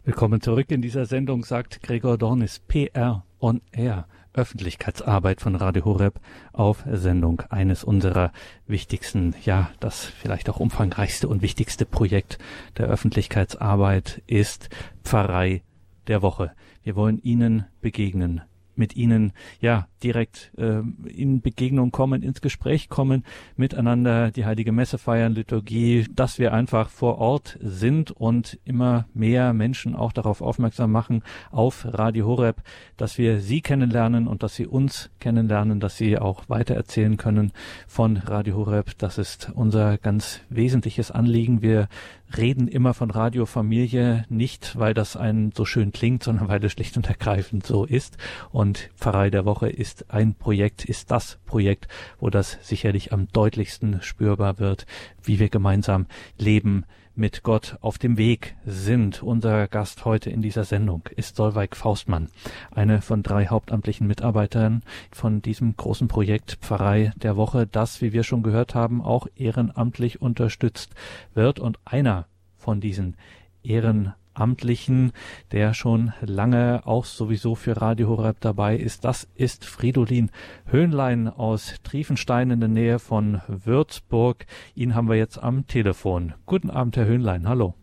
Willkommen zurück in dieser Sendung, sagt Gregor Dornis, PR on Air. Öffentlichkeitsarbeit von Radio Horeb auf Sendung eines unserer wichtigsten, ja, das vielleicht auch umfangreichste und wichtigste Projekt der Öffentlichkeitsarbeit ist Pfarrei der Woche. Wir wollen Ihnen begegnen mit ihnen ja direkt äh, in Begegnung kommen, ins Gespräch kommen, miteinander die heilige Messe feiern, Liturgie, dass wir einfach vor Ort sind und immer mehr Menschen auch darauf aufmerksam machen auf Radio Horeb, dass wir sie kennenlernen und dass sie uns kennenlernen, dass sie auch weitererzählen können von Radio Horeb. Das ist unser ganz wesentliches Anliegen. Wir reden immer von Radiofamilie, nicht weil das einen so schön klingt, sondern weil es schlicht und ergreifend so ist. Und Pfarrei der Woche ist ein Projekt, ist das Projekt, wo das sicherlich am deutlichsten spürbar wird, wie wir gemeinsam leben, mit Gott auf dem Weg sind. Unser Gast heute in dieser Sendung ist Solveig Faustmann, eine von drei hauptamtlichen Mitarbeitern von diesem großen Projekt Pfarrei der Woche, das, wie wir schon gehört haben, auch ehrenamtlich unterstützt wird und einer von diesen Ehrenamtlichen Amtlichen, der schon lange auch sowieso für Radio Horeb dabei ist. Das ist Fridolin Höhnlein aus Triefenstein in der Nähe von Würzburg. Ihn haben wir jetzt am Telefon. Guten Abend, Herr Höhnlein. Hallo.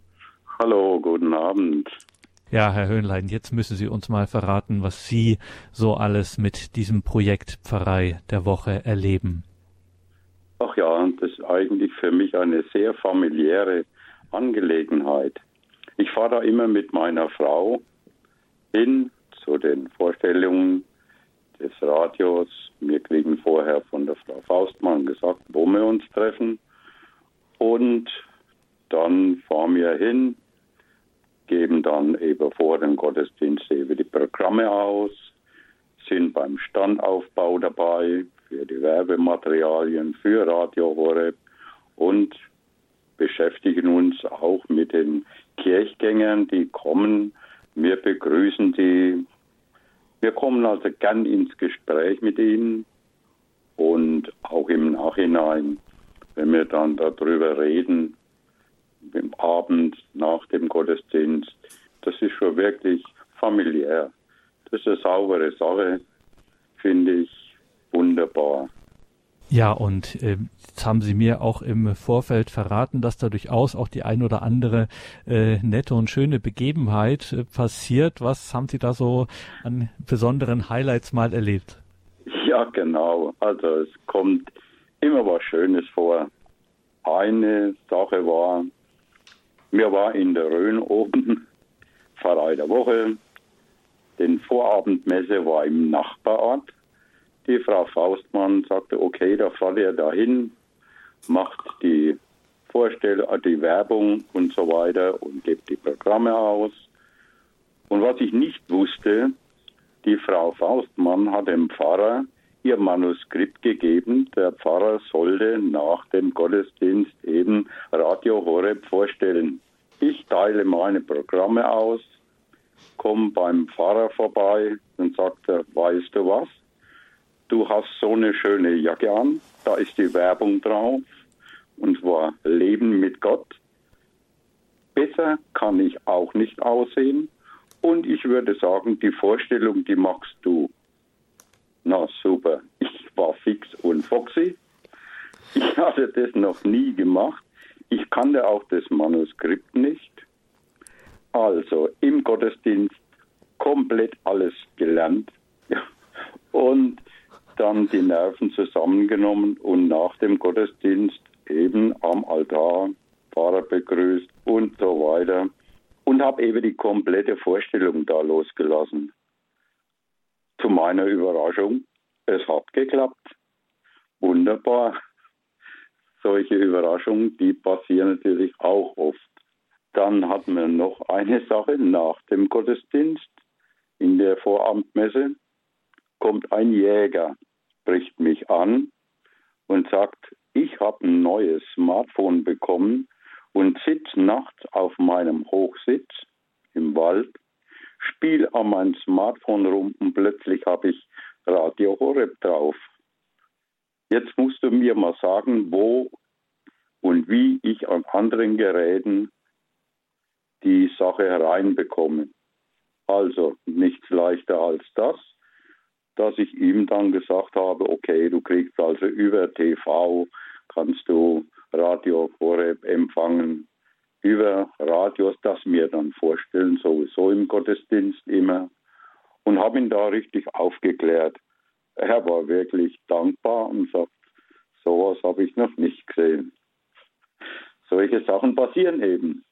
Hallo, guten Abend. Ja, Herr Höhnlein, jetzt müssen Sie uns mal verraten, was Sie so alles mit diesem Projekt Pfarrei der Woche erleben. Ach ja, das ist eigentlich für mich eine sehr familiäre Angelegenheit. Ich fahre da immer mit meiner Frau hin zu den Vorstellungen des Radios. Wir kriegen vorher von der Frau Faustmann gesagt, wo wir uns treffen. Und dann fahren wir hin, geben dann eben vor dem Gottesdienst eben die Programme aus, sind beim Standaufbau dabei für die Werbematerialien für Radio Horeb und beschäftigen uns auch mit den Kirchgängern, die kommen. Wir begrüßen die. Wir kommen also gern ins Gespräch mit ihnen und auch im Nachhinein, wenn wir dann darüber reden, im Abend nach dem Gottesdienst, das ist schon wirklich familiär. Das ist eine saubere Sache, finde ich wunderbar. Ja, und äh, jetzt haben Sie mir auch im Vorfeld verraten, dass da durchaus auch die ein oder andere äh, nette und schöne Begebenheit äh, passiert. Was haben Sie da so an besonderen Highlights mal erlebt? Ja, genau. Also es kommt immer was Schönes vor. Eine Sache war, mir war in der Rhön oben, Pfarrei der Woche, den Vorabendmesse war im Nachbarort die Frau Faustmann sagte, okay, da fahrt ihr dahin, macht die Vorstellung, äh, die Werbung und so weiter und gebt die Programme aus. Und was ich nicht wusste, die Frau Faustmann hat dem Pfarrer ihr Manuskript gegeben. Der Pfarrer sollte nach dem Gottesdienst eben Radio Horeb vorstellen. Ich teile meine Programme aus, komme beim Pfarrer vorbei und sagte, weißt du was? Du hast so eine schöne Jacke an, da ist die Werbung drauf und zwar Leben mit Gott. Besser kann ich auch nicht aussehen und ich würde sagen, die Vorstellung, die machst du. Na super. Ich war fix und foxy. Ich hatte das noch nie gemacht. Ich kannte auch das Manuskript nicht. Also im Gottesdienst komplett alles gelernt und dann die Nerven zusammengenommen und nach dem Gottesdienst eben am Altar Pfarrer begrüßt und so weiter und habe eben die komplette Vorstellung da losgelassen. Zu meiner Überraschung, es hat geklappt. Wunderbar. Solche Überraschungen, die passieren natürlich auch oft. Dann hatten wir noch eine Sache nach dem Gottesdienst in der Vorabendmesse kommt ein Jäger, spricht mich an und sagt, ich habe ein neues Smartphone bekommen und sitze nachts auf meinem Hochsitz im Wald, spiele an meinem Smartphone rum und plötzlich habe ich Radio Horeb drauf. Jetzt musst du mir mal sagen, wo und wie ich an anderen Geräten die Sache hereinbekomme. Also nichts leichter als das dass ich ihm dann gesagt habe, okay, du kriegst also über TV, kannst du Radio Horeb empfangen, über Radios, das mir dann vorstellen, sowieso im Gottesdienst immer. Und habe ihn da richtig aufgeklärt. Er war wirklich dankbar und sagt, sowas habe ich noch nicht gesehen. Solche Sachen passieren eben.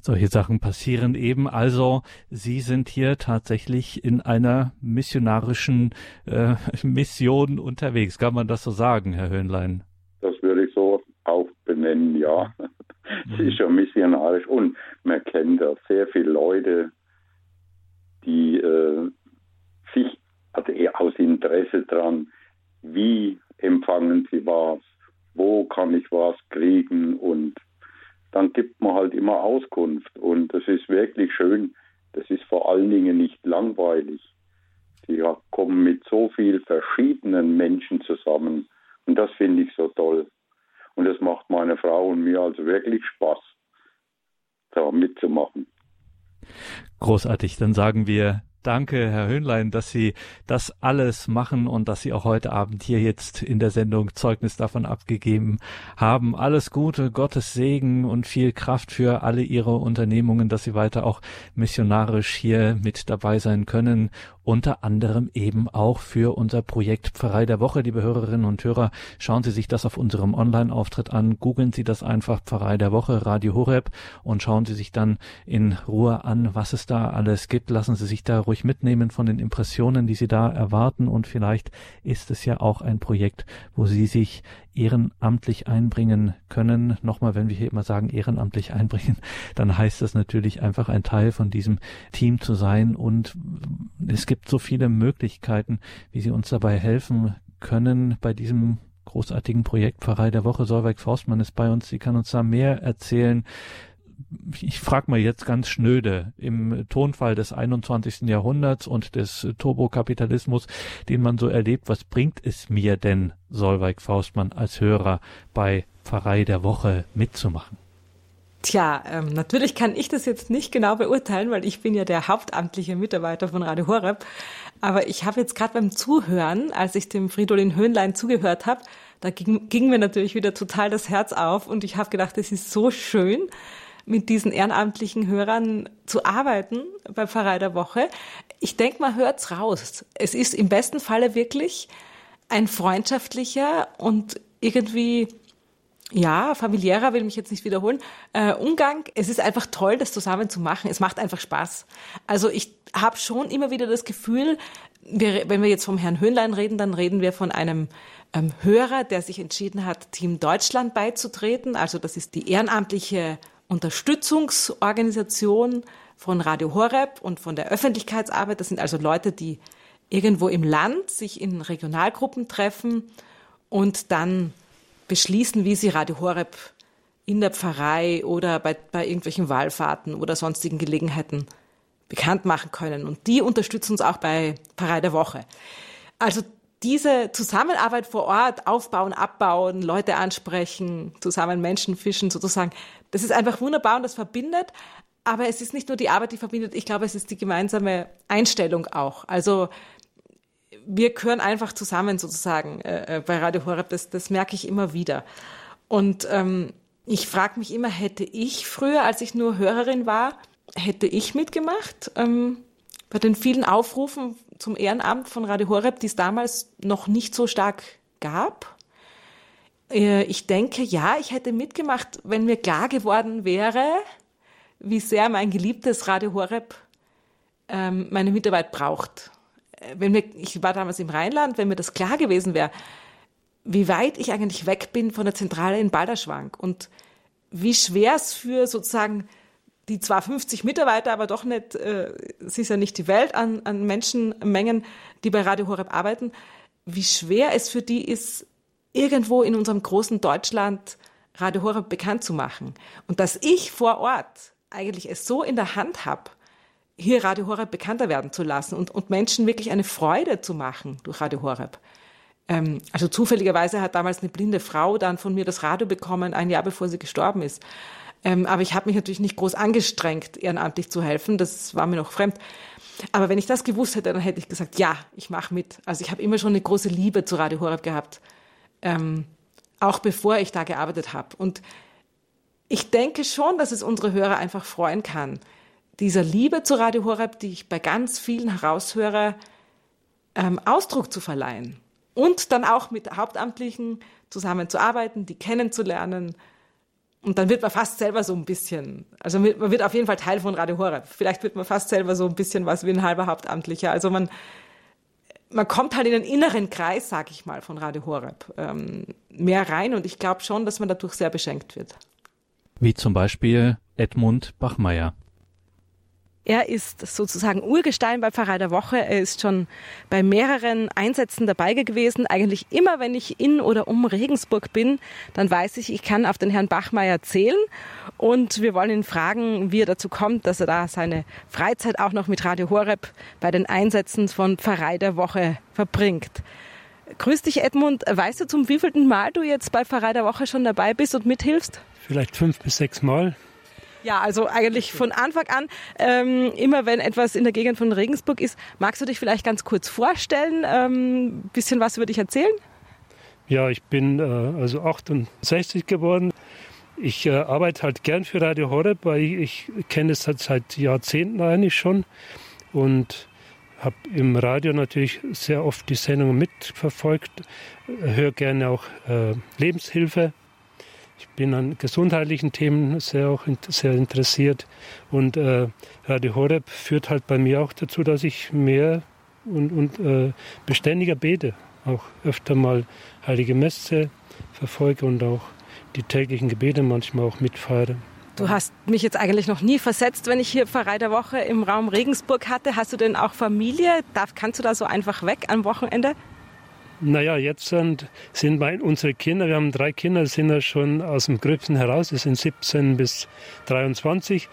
Solche Sachen passieren eben. Also Sie sind hier tatsächlich in einer missionarischen äh, Mission unterwegs. Kann man das so sagen, Herr Höhnlein? Das würde ich so auch benennen, ja. Es ist schon missionarisch und man kennt da sehr viele Leute, die äh, sich, also eher aus Interesse dran, wie empfangen sie was, wo kann ich was kriegen und dann gibt man halt immer Auskunft. Und das ist wirklich schön. Das ist vor allen Dingen nicht langweilig. Sie kommen mit so vielen verschiedenen Menschen zusammen. Und das finde ich so toll. Und das macht meine Frau und mir also wirklich Spaß, da mitzumachen. Großartig. Dann sagen wir Danke, Herr Höhnlein, dass Sie das alles machen und dass Sie auch heute Abend hier jetzt in der Sendung Zeugnis davon abgegeben haben. Alles Gute, Gottes Segen und viel Kraft für alle Ihre Unternehmungen, dass Sie weiter auch missionarisch hier mit dabei sein können unter anderem eben auch für unser Projekt Pfarrei der Woche. Liebe Hörerinnen und Hörer, schauen Sie sich das auf unserem Online-Auftritt an, googeln Sie das einfach Pfarrei der Woche, Radio Horeb und schauen Sie sich dann in Ruhe an, was es da alles gibt. Lassen Sie sich da ruhig mitnehmen von den Impressionen, die Sie da erwarten und vielleicht ist es ja auch ein Projekt, wo Sie sich ehrenamtlich einbringen können. Nochmal, wenn wir hier immer sagen, ehrenamtlich einbringen, dann heißt das natürlich einfach ein Teil von diesem Team zu sein. Und es gibt so viele Möglichkeiten, wie Sie uns dabei helfen können bei diesem großartigen Projekt Pfarrei der Woche. Solveig Faustmann ist bei uns. Sie kann uns da mehr erzählen ich frage mal jetzt ganz schnöde, im Tonfall des 21. Jahrhunderts und des Turbokapitalismus, den man so erlebt, was bringt es mir denn, Solveig Faustmann, als Hörer bei Pfarrei der Woche mitzumachen? Tja, ähm, natürlich kann ich das jetzt nicht genau beurteilen, weil ich bin ja der hauptamtliche Mitarbeiter von Radio Horeb. Aber ich habe jetzt gerade beim Zuhören, als ich dem Fridolin Höhnlein zugehört habe, da ging, ging mir natürlich wieder total das Herz auf und ich habe gedacht, es ist so schön, mit diesen ehrenamtlichen Hörern zu arbeiten bei Pfarrei der Woche. Ich denke, man hört's raus. Es ist im besten Falle wirklich ein freundschaftlicher und irgendwie ja, familiärer will mich jetzt nicht wiederholen, äh, Umgang. Es ist einfach toll, das zusammen zu machen. Es macht einfach Spaß. Also ich habe schon immer wieder das Gefühl, wir, wenn wir jetzt vom Herrn Höhnlein reden, dann reden wir von einem ähm, Hörer, der sich entschieden hat, Team Deutschland beizutreten. Also das ist die ehrenamtliche Unterstützungsorganisation von Radio Horeb und von der Öffentlichkeitsarbeit. Das sind also Leute, die irgendwo im Land sich in Regionalgruppen treffen und dann beschließen, wie sie Radio Horeb in der Pfarrei oder bei, bei irgendwelchen Wallfahrten oder sonstigen Gelegenheiten bekannt machen können. Und die unterstützen uns auch bei Pfarrei der Woche. Also diese Zusammenarbeit vor Ort, aufbauen, abbauen, Leute ansprechen, zusammen Menschen fischen sozusagen, das ist einfach wunderbar und das verbindet. Aber es ist nicht nur die Arbeit, die verbindet, ich glaube, es ist die gemeinsame Einstellung auch. Also wir gehören einfach zusammen sozusagen äh, äh, bei Radio Horeb. Das, das merke ich immer wieder. Und ähm, ich frage mich immer, hätte ich früher, als ich nur Hörerin war, hätte ich mitgemacht ähm, bei den vielen Aufrufen zum Ehrenamt von Radio Horeb, die es damals noch nicht so stark gab? Äh, ich denke, ja, ich hätte mitgemacht, wenn mir klar geworden wäre, wie sehr mein geliebtes Radio Horeb ähm, meine Mitarbeit braucht. Äh, wenn mir, ich war damals im Rheinland, wenn mir das klar gewesen wäre, wie weit ich eigentlich weg bin von der Zentrale in Balderschwank und wie schwer es für sozusagen die zwar 50 Mitarbeiter, aber doch nicht, äh, es ist ja nicht die Welt an, an Menschenmengen, die bei Radio Horeb arbeiten, wie schwer es für die ist, irgendwo in unserem großen Deutschland Radio Horeb bekannt zu machen. Und dass ich vor Ort eigentlich es so in der Hand habe, hier Radio Horeb bekannter werden zu lassen und, und Menschen wirklich eine Freude zu machen durch Radio Horeb. Ähm, also zufälligerweise hat damals eine blinde Frau dann von mir das Radio bekommen, ein Jahr bevor sie gestorben ist. Ähm, aber ich habe mich natürlich nicht groß angestrengt, ehrenamtlich zu helfen. Das war mir noch fremd. Aber wenn ich das gewusst hätte, dann hätte ich gesagt, ja, ich mache mit. Also ich habe immer schon eine große Liebe zu Radio Horeb gehabt, ähm, auch bevor ich da gearbeitet habe. Und ich denke schon, dass es unsere Hörer einfach freuen kann, dieser Liebe zu Radio Horeb, die ich bei ganz vielen heraushöre, ähm, Ausdruck zu verleihen. Und dann auch mit Hauptamtlichen zusammenzuarbeiten, die kennenzulernen. Und dann wird man fast selber so ein bisschen, also man wird auf jeden Fall Teil von Radio Horeb. Vielleicht wird man fast selber so ein bisschen was wie ein halber Hauptamtlicher. Also man, man kommt halt in den inneren Kreis, sag ich mal, von Radio Horeb ähm, mehr rein. Und ich glaube schon, dass man dadurch sehr beschenkt wird. Wie zum Beispiel Edmund Bachmeier. Er ist sozusagen Urgestein bei Pfarrei der Woche. Er ist schon bei mehreren Einsätzen dabei gewesen. Eigentlich immer, wenn ich in oder um Regensburg bin, dann weiß ich, ich kann auf den Herrn Bachmeier zählen. Und wir wollen ihn fragen, wie er dazu kommt, dass er da seine Freizeit auch noch mit Radio Horeb bei den Einsätzen von Pfarrei der Woche verbringt. Grüß dich, Edmund. Weißt du, zum wievielten Mal du jetzt bei Pfarrei der Woche schon dabei bist und mithilfst? Vielleicht fünf bis sechs Mal. Ja, also eigentlich von Anfang an, ähm, immer wenn etwas in der Gegend von Regensburg ist, magst du dich vielleicht ganz kurz vorstellen, ähm, bisschen was über dich erzählen? Ja, ich bin äh, also 68 geworden. Ich äh, arbeite halt gern für Radio Horeb, weil ich, ich kenne es halt seit Jahrzehnten eigentlich schon und habe im Radio natürlich sehr oft die Sendungen mitverfolgt, höre gerne auch äh, Lebenshilfe ich bin an gesundheitlichen Themen sehr, auch sehr interessiert und äh, Radio Horeb führt halt bei mir auch dazu, dass ich mehr und, und äh, beständiger bete, auch öfter mal Heilige Messe verfolge und auch die täglichen Gebete manchmal auch mitfeiere. Du hast mich jetzt eigentlich noch nie versetzt, wenn ich hier Pfarrei der Woche im Raum Regensburg hatte. Hast du denn auch Familie? Darf, kannst du da so einfach weg am Wochenende? Naja, jetzt sind, sind mein, unsere Kinder, wir haben drei Kinder, sind ja schon aus dem Gröbsten heraus, die sind 17 bis 23.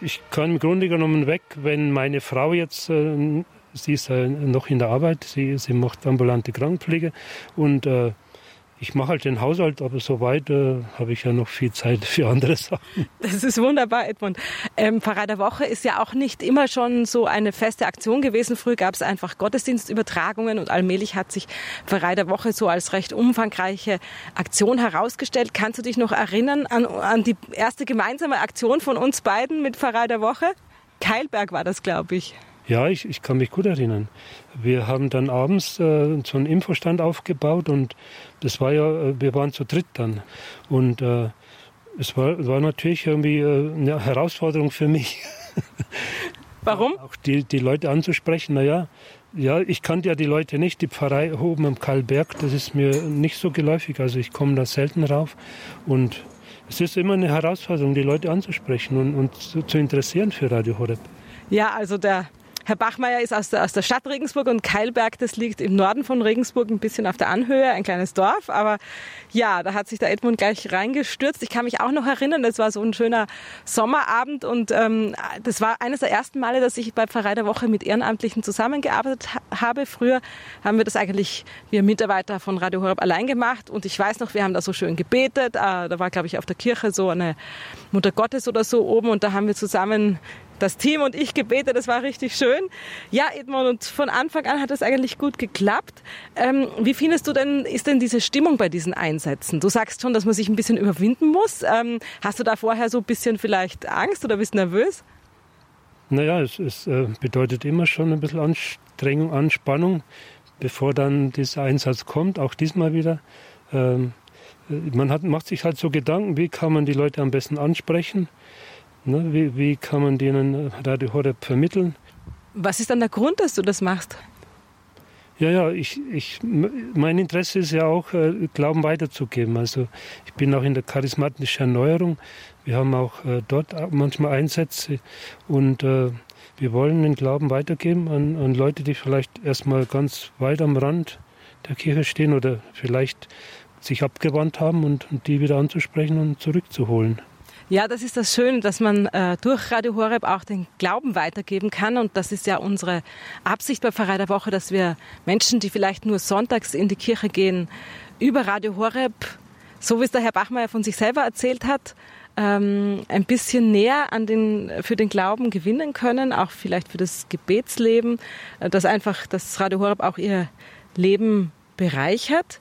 Ich kann im Grunde genommen weg, wenn meine Frau jetzt, äh, sie ist äh, noch in der Arbeit, sie, sie macht ambulante Krankenpflege und äh, ich mache halt den Haushalt, aber soweit äh, habe ich ja noch viel Zeit für andere Sachen. Das ist wunderbar, Edmund. Ähm, Pfarrer der Woche ist ja auch nicht immer schon so eine feste Aktion gewesen. Früher gab es einfach Gottesdienstübertragungen und allmählich hat sich Pfarrer der Woche so als recht umfangreiche Aktion herausgestellt. Kannst du dich noch erinnern an, an die erste gemeinsame Aktion von uns beiden mit Pfarrer der Woche? Keilberg war das, glaube ich. Ja, ich, ich kann mich gut erinnern. Wir haben dann abends äh, so einen Infostand aufgebaut und das war ja, äh, wir waren zu dritt dann. Und äh, es war, war natürlich irgendwie äh, eine Herausforderung für mich. Warum? Auch die, die Leute anzusprechen. Naja, ja, ich kannte ja die Leute nicht. Die Pfarrei oben am Karlberg, das ist mir nicht so geläufig. Also ich komme da selten rauf. Und es ist immer eine Herausforderung, die Leute anzusprechen und, und zu, zu interessieren für Radio Horeb. Ja, also der Herr Bachmeier ist aus der, aus der Stadt Regensburg und Keilberg, das liegt im Norden von Regensburg, ein bisschen auf der Anhöhe, ein kleines Dorf. Aber ja, da hat sich der Edmund gleich reingestürzt. Ich kann mich auch noch erinnern, das war so ein schöner Sommerabend und ähm, das war eines der ersten Male, dass ich bei Pfarrei der Woche mit Ehrenamtlichen zusammengearbeitet habe. Früher haben wir das eigentlich, wir Mitarbeiter von Radio Horeb allein gemacht und ich weiß noch, wir haben da so schön gebetet. Äh, da war, glaube ich, auf der Kirche so eine Mutter Gottes oder so oben und da haben wir zusammen das Team und ich gebetet. Das war richtig schön. Ja, Edmund, und von Anfang an hat es eigentlich gut geklappt. Ähm, wie findest du denn, ist denn diese Stimmung bei diesen Einsätzen? Du sagst schon, dass man sich ein bisschen überwinden muss. Ähm, hast du da vorher so ein bisschen vielleicht Angst oder bist nervös? Naja, es, es äh, bedeutet immer schon ein bisschen Anstrengung, Anspannung, bevor dann dieser Einsatz kommt, auch diesmal wieder. Ähm, äh, man hat, macht sich halt so Gedanken, wie kann man die Leute am besten ansprechen Ne? Wie, wie kann man denen Radio Horeb vermitteln? Was ist dann der Grund, dass du das machst? Ja, ja, ich, ich, mein Interesse ist ja auch, äh, Glauben weiterzugeben. Also ich bin auch in der charismatischen Erneuerung. Wir haben auch äh, dort manchmal Einsätze und äh, wir wollen den Glauben weitergeben an, an Leute, die vielleicht erstmal ganz weit am Rand der Kirche stehen oder vielleicht sich abgewandt haben und, und die wieder anzusprechen und zurückzuholen. Ja, das ist das Schöne, dass man äh, durch Radio Horeb auch den Glauben weitergeben kann. Und das ist ja unsere Absicht bei Pfarrei der Woche, dass wir Menschen, die vielleicht nur sonntags in die Kirche gehen, über Radio Horeb, so wie es der Herr Bachmeier von sich selber erzählt hat, ähm, ein bisschen näher an den, für den Glauben gewinnen können, auch vielleicht für das Gebetsleben, äh, dass einfach das Radio Horeb auch ihr Leben bereichert.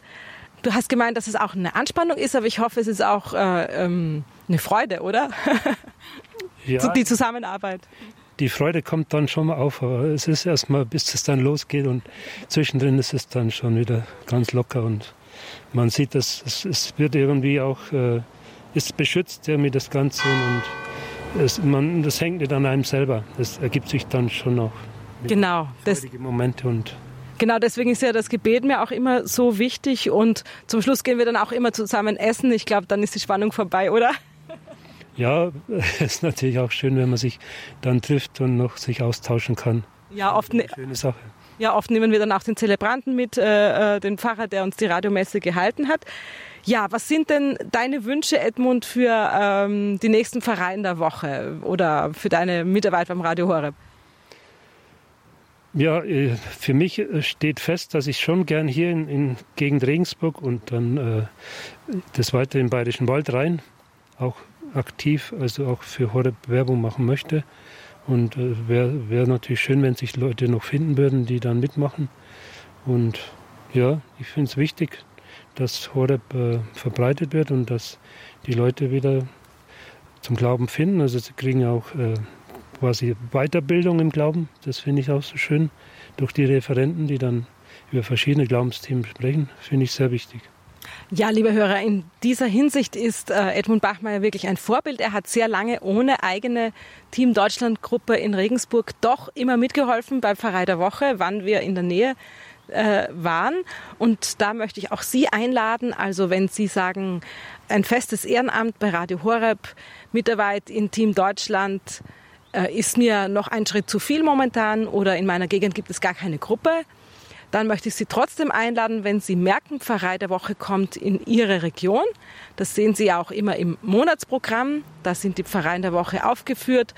Du hast gemeint, dass es auch eine Anspannung ist, aber ich hoffe, es ist auch äh, ähm, eine Freude, oder? ja, die Zusammenarbeit. Die Freude kommt dann schon mal auf, aber es ist erstmal, bis es dann losgeht und zwischendrin ist es dann schon wieder ganz locker und man sieht, dass es, es wird irgendwie auch, äh, ist beschützt irgendwie das Ganze und es, man, das hängt nicht an einem selber. Das ergibt sich dann schon auch. Genau. Das, Momente und Genau, deswegen ist ja das Gebet mir auch immer so wichtig und zum Schluss gehen wir dann auch immer zusammen essen. Ich glaube, dann ist die Spannung vorbei, oder? Ja, es ist natürlich auch schön, wenn man sich dann trifft und noch sich austauschen kann. Ja, oft eine schöne Sache. Ja, oft nehmen wir dann auch den Zelebranten mit, äh, äh, den Pfarrer, der uns die Radiomesse gehalten hat. Ja, was sind denn deine Wünsche, Edmund, für ähm, die nächsten Vereine der Woche oder für deine Mitarbeit beim Radio Horeb? Ja, äh, für mich äh, steht fest, dass ich schon gern hier in, in Gegend Regensburg und dann äh, das weiter im Bayerischen Wald rein auch aktiv, also auch für Horeb Werbung machen möchte. Und äh, wäre wär natürlich schön, wenn sich Leute noch finden würden, die dann mitmachen. Und ja, ich finde es wichtig, dass Horeb äh, verbreitet wird und dass die Leute wieder zum Glauben finden. Also sie kriegen auch äh, quasi Weiterbildung im Glauben. Das finde ich auch so schön. Durch die Referenten, die dann über verschiedene Glaubensthemen sprechen, finde ich sehr wichtig. Ja, liebe Hörer, in dieser Hinsicht ist äh, Edmund Bachmeier wirklich ein Vorbild. Er hat sehr lange ohne eigene Team Deutschland Gruppe in Regensburg doch immer mitgeholfen bei Pfarrei der Woche, wann wir in der Nähe äh, waren. Und da möchte ich auch Sie einladen. Also wenn Sie sagen, ein festes Ehrenamt bei Radio Horeb, Mitarbeit in Team Deutschland äh, ist mir noch ein Schritt zu viel momentan oder in meiner Gegend gibt es gar keine Gruppe, dann möchte ich Sie trotzdem einladen, wenn Sie merken, Pfarrei der Woche kommt in Ihre Region. Das sehen Sie ja auch immer im Monatsprogramm. Da sind die Pfarreien der Woche aufgeführt.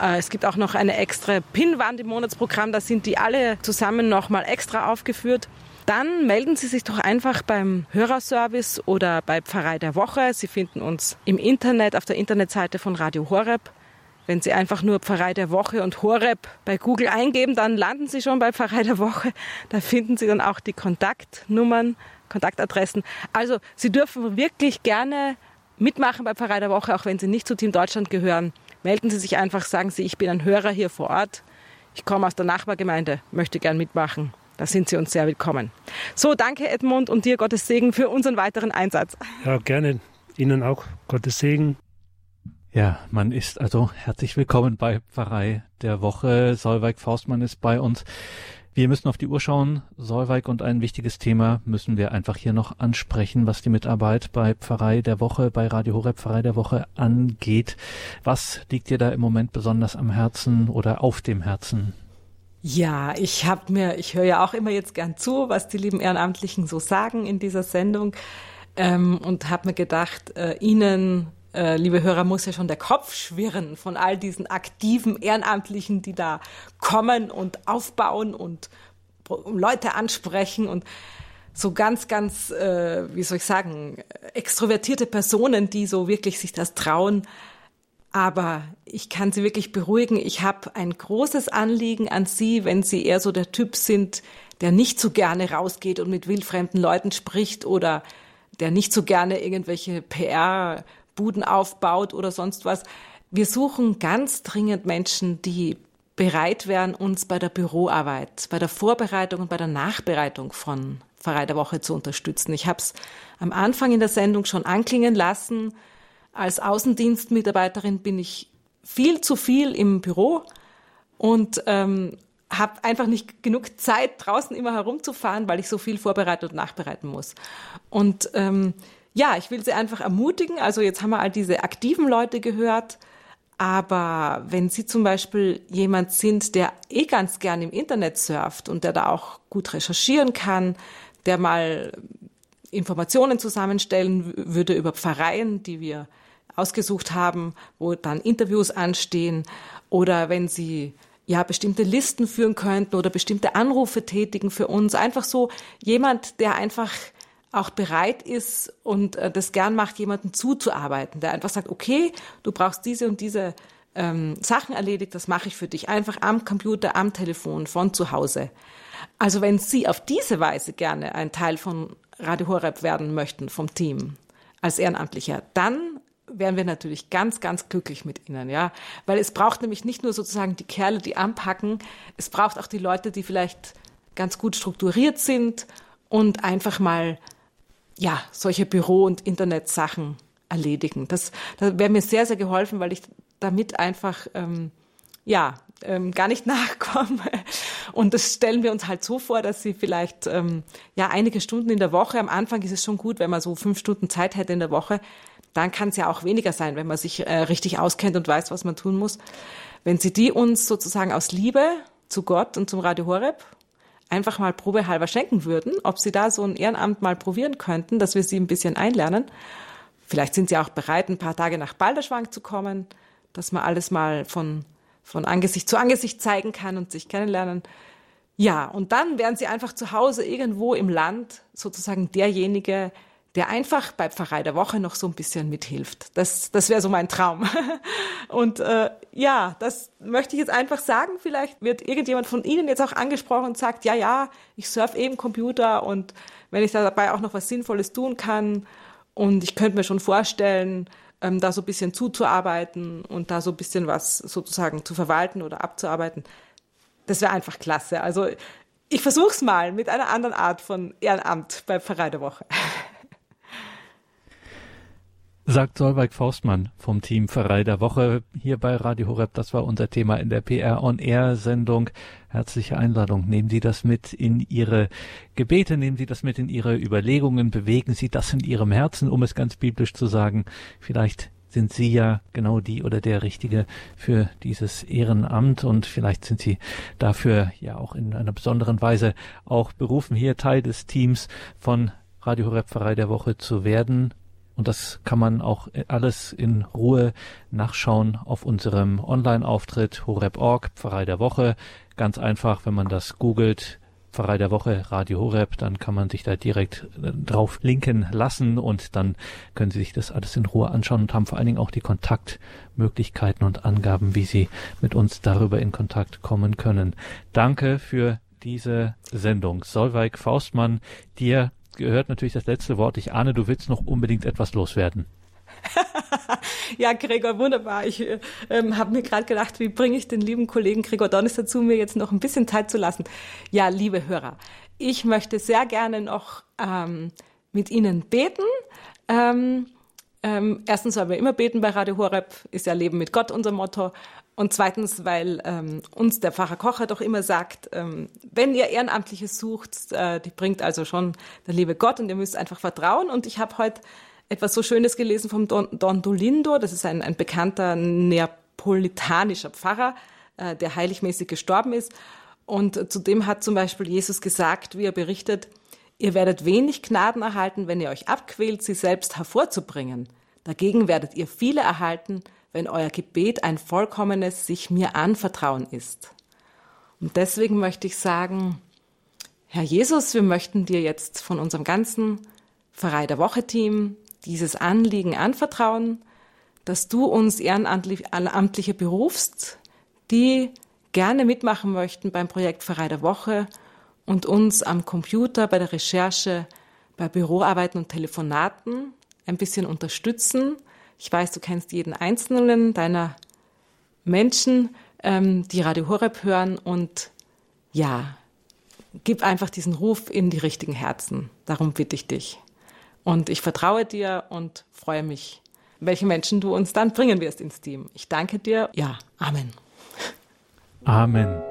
Äh, es gibt auch noch eine extra Pinnwand im Monatsprogramm. Da sind die alle zusammen nochmal extra aufgeführt. Dann melden Sie sich doch einfach beim Hörerservice oder bei Pfarrei der Woche. Sie finden uns im Internet auf der Internetseite von Radio Horeb. Wenn Sie einfach nur Pfarrei der Woche und Horeb bei Google eingeben, dann landen Sie schon bei Pfarrei der Woche. Da finden Sie dann auch die Kontaktnummern, Kontaktadressen. Also Sie dürfen wirklich gerne mitmachen bei Pfarrei der Woche, auch wenn Sie nicht zu Team Deutschland gehören. Melden Sie sich einfach, sagen Sie, ich bin ein Hörer hier vor Ort. Ich komme aus der Nachbargemeinde, möchte gern mitmachen. Da sind Sie uns sehr willkommen. So, danke Edmund und dir Gottes Segen für unseren weiteren Einsatz. Ja, gerne. Ihnen auch Gottes Segen. Ja, man ist also herzlich willkommen bei Pfarrei der Woche. Solveig Faustmann ist bei uns. Wir müssen auf die Uhr schauen. Solveig und ein wichtiges Thema müssen wir einfach hier noch ansprechen, was die Mitarbeit bei Pfarrei der Woche, bei Radio Horeb Pfarrei der Woche angeht. Was liegt dir da im Moment besonders am Herzen oder auf dem Herzen? Ja, ich habe mir, ich höre ja auch immer jetzt gern zu, was die lieben Ehrenamtlichen so sagen in dieser Sendung ähm, und habe mir gedacht, äh, Ihnen äh, liebe Hörer, muss ja schon der Kopf schwirren von all diesen aktiven Ehrenamtlichen, die da kommen und aufbauen und Leute ansprechen und so ganz, ganz, äh, wie soll ich sagen, extrovertierte Personen, die so wirklich sich das trauen, Aber ich kann Sie wirklich beruhigen. Ich habe ein großes Anliegen an Sie, wenn Sie eher so der Typ sind, der nicht so gerne rausgeht und mit wildfremden Leuten spricht oder der nicht so gerne irgendwelche PR-Buden aufbaut oder sonst was. Wir suchen ganz dringend Menschen, die bereit wären, uns bei der Büroarbeit, bei der Vorbereitung und bei der Nachbereitung von Pfarrei der Woche zu unterstützen. Ich habe es am Anfang in der Sendung schon anklingen lassen. Als Außendienstmitarbeiterin bin ich viel zu viel im Büro und ähm, habe einfach nicht genug Zeit, draußen immer herumzufahren, weil ich so viel vorbereiten und nachbereiten muss. Und ähm, ja, ich will Sie einfach ermutigen. Also jetzt haben wir all diese aktiven Leute gehört. Aber wenn Sie zum Beispiel jemand sind, der eh ganz gern im Internet surft und der da auch gut recherchieren kann, der mal Informationen zusammenstellen würde über Pfarreien, die wir ausgesucht haben, wo dann Interviews anstehen oder wenn Sie ja bestimmte Listen führen könnten oder bestimmte Anrufe tätigen für uns. Einfach so jemand, der einfach auch bereit ist und äh, das gern macht, jemanden zuzuarbeiten, der einfach sagt, okay, du brauchst diese und diese ähm, Sachen erledigt, das mache ich für dich einfach am Computer, am Telefon, von zu Hause. Also wenn Sie auf diese Weise gerne ein Teil von Radio Horeb werden möchten, vom Team, als Ehrenamtlicher, dann wären wir natürlich ganz, ganz glücklich mit ihnen, ja. Weil es braucht nämlich nicht nur sozusagen die Kerle, die anpacken, es braucht auch die Leute, die vielleicht ganz gut strukturiert sind und einfach mal, ja, solche Büro- und Internetsachen erledigen. Das, das wäre mir sehr, sehr geholfen, weil ich damit einfach, ähm, ja, ähm, gar nicht nachkomme. Und das stellen wir uns halt so vor, dass sie vielleicht ähm, ja einige Stunden in der Woche, am Anfang ist es schon gut, wenn man so fünf Stunden Zeit hätte in der Woche, dann kann es ja auch weniger sein, wenn man sich äh, richtig auskennt und weiß, was man tun muss. Wenn Sie die uns sozusagen aus Liebe zu Gott und zum Radio Horeb einfach mal probehalber schenken würden, ob Sie da so ein Ehrenamt mal probieren könnten, dass wir Sie ein bisschen einlernen. Vielleicht sind Sie auch bereit, ein paar Tage nach Balderschwang zu kommen, dass man alles mal von, von Angesicht zu Angesicht zeigen kann und sich kennenlernen. Ja, und dann wären Sie einfach zu Hause irgendwo im Land sozusagen derjenige, der einfach bei Pfarrei der Woche noch so ein bisschen mithilft. Das, das wäre so mein Traum. Und äh, ja, das möchte ich jetzt einfach sagen. Vielleicht wird irgendjemand von Ihnen jetzt auch angesprochen und sagt, ja, ja, ich surfe eben Computer und wenn ich dabei auch noch was Sinnvolles tun kann und ich könnte mir schon vorstellen, ähm, da so ein bisschen zuzuarbeiten und da so ein bisschen was sozusagen zu verwalten oder abzuarbeiten, das wäre einfach klasse. Also ich versuche es mal mit einer anderen Art von Ehrenamt bei Pfarrei der Woche. Sagt Solveig Faustmann vom Team Pfarrei der Woche hier bei Radio Horeb. Das war unser Thema in der PR On Air Sendung. Herzliche Einladung. Nehmen Sie das mit in Ihre Gebete, nehmen Sie das mit in Ihre Überlegungen, bewegen Sie das in Ihrem Herzen, um es ganz biblisch zu sagen. Vielleicht sind Sie ja genau die oder der Richtige für dieses Ehrenamt und vielleicht sind Sie dafür ja auch in einer besonderen Weise auch berufen, hier Teil des Teams von Radio Horeb Pfarrei der Woche zu werden. Und das kann man auch alles in Ruhe nachschauen auf unserem Online-Auftritt horeb.org, Pfarrei der Woche. Ganz einfach, wenn man das googelt, Pfarrei der Woche, Radio Horeb, dann kann man sich da direkt äh, drauf linken lassen und dann können Sie sich das alles in Ruhe anschauen und haben vor allen Dingen auch die Kontaktmöglichkeiten und Angaben, wie Sie mit uns darüber in Kontakt kommen können. Danke für diese Sendung. Solveig Faustmann, dir gehört natürlich das letzte Wort. Ich ahne, du willst noch unbedingt etwas loswerden. ja, Gregor, wunderbar. Ich äh, ähm, habe mir gerade gedacht, wie bringe ich den lieben Kollegen Gregor Donnis dazu, mir jetzt noch ein bisschen Zeit zu lassen. Ja, liebe Hörer, ich möchte sehr gerne noch ähm, mit Ihnen beten. Ähm, ähm, erstens, weil wir immer beten bei Radio Horeb, ist ja Leben mit Gott unser Motto. Und zweitens, weil ähm, uns der Pfarrer Kocher doch immer sagt, ähm, wenn ihr Ehrenamtliches sucht, äh, die bringt also schon der liebe Gott und ihr müsst einfach vertrauen. Und ich habe heute etwas so Schönes gelesen vom Don, Don Dolindo, das ist ein, ein bekannter neapolitanischer Pfarrer, äh, der heiligmäßig gestorben ist. Und zudem hat zum Beispiel Jesus gesagt, wie er berichtet, ihr werdet wenig Gnaden erhalten, wenn ihr euch abquält, sie selbst hervorzubringen. Dagegen werdet ihr viele erhalten, wenn euer Gebet ein vollkommenes sich mir anvertrauen ist. Und deswegen möchte ich sagen, Herr Jesus, wir möchten dir jetzt von unserem ganzen Pfarrei der Woche Team dieses Anliegen anvertrauen, dass du uns Ehrenamtliche berufst, die gerne mitmachen möchten beim Projekt Pfarrei der Woche und uns am Computer bei der Recherche, bei Büroarbeiten und Telefonaten ein bisschen unterstützen. Ich weiß, du kennst jeden einzelnen deiner Menschen, ähm, die Radio Horeb hören und ja, gib einfach diesen Ruf in die richtigen Herzen. Darum bitte ich dich. Und ich vertraue dir und freue mich, welche Menschen du uns dann bringen wirst ins Team. Ich danke dir. Ja, Amen. Amen.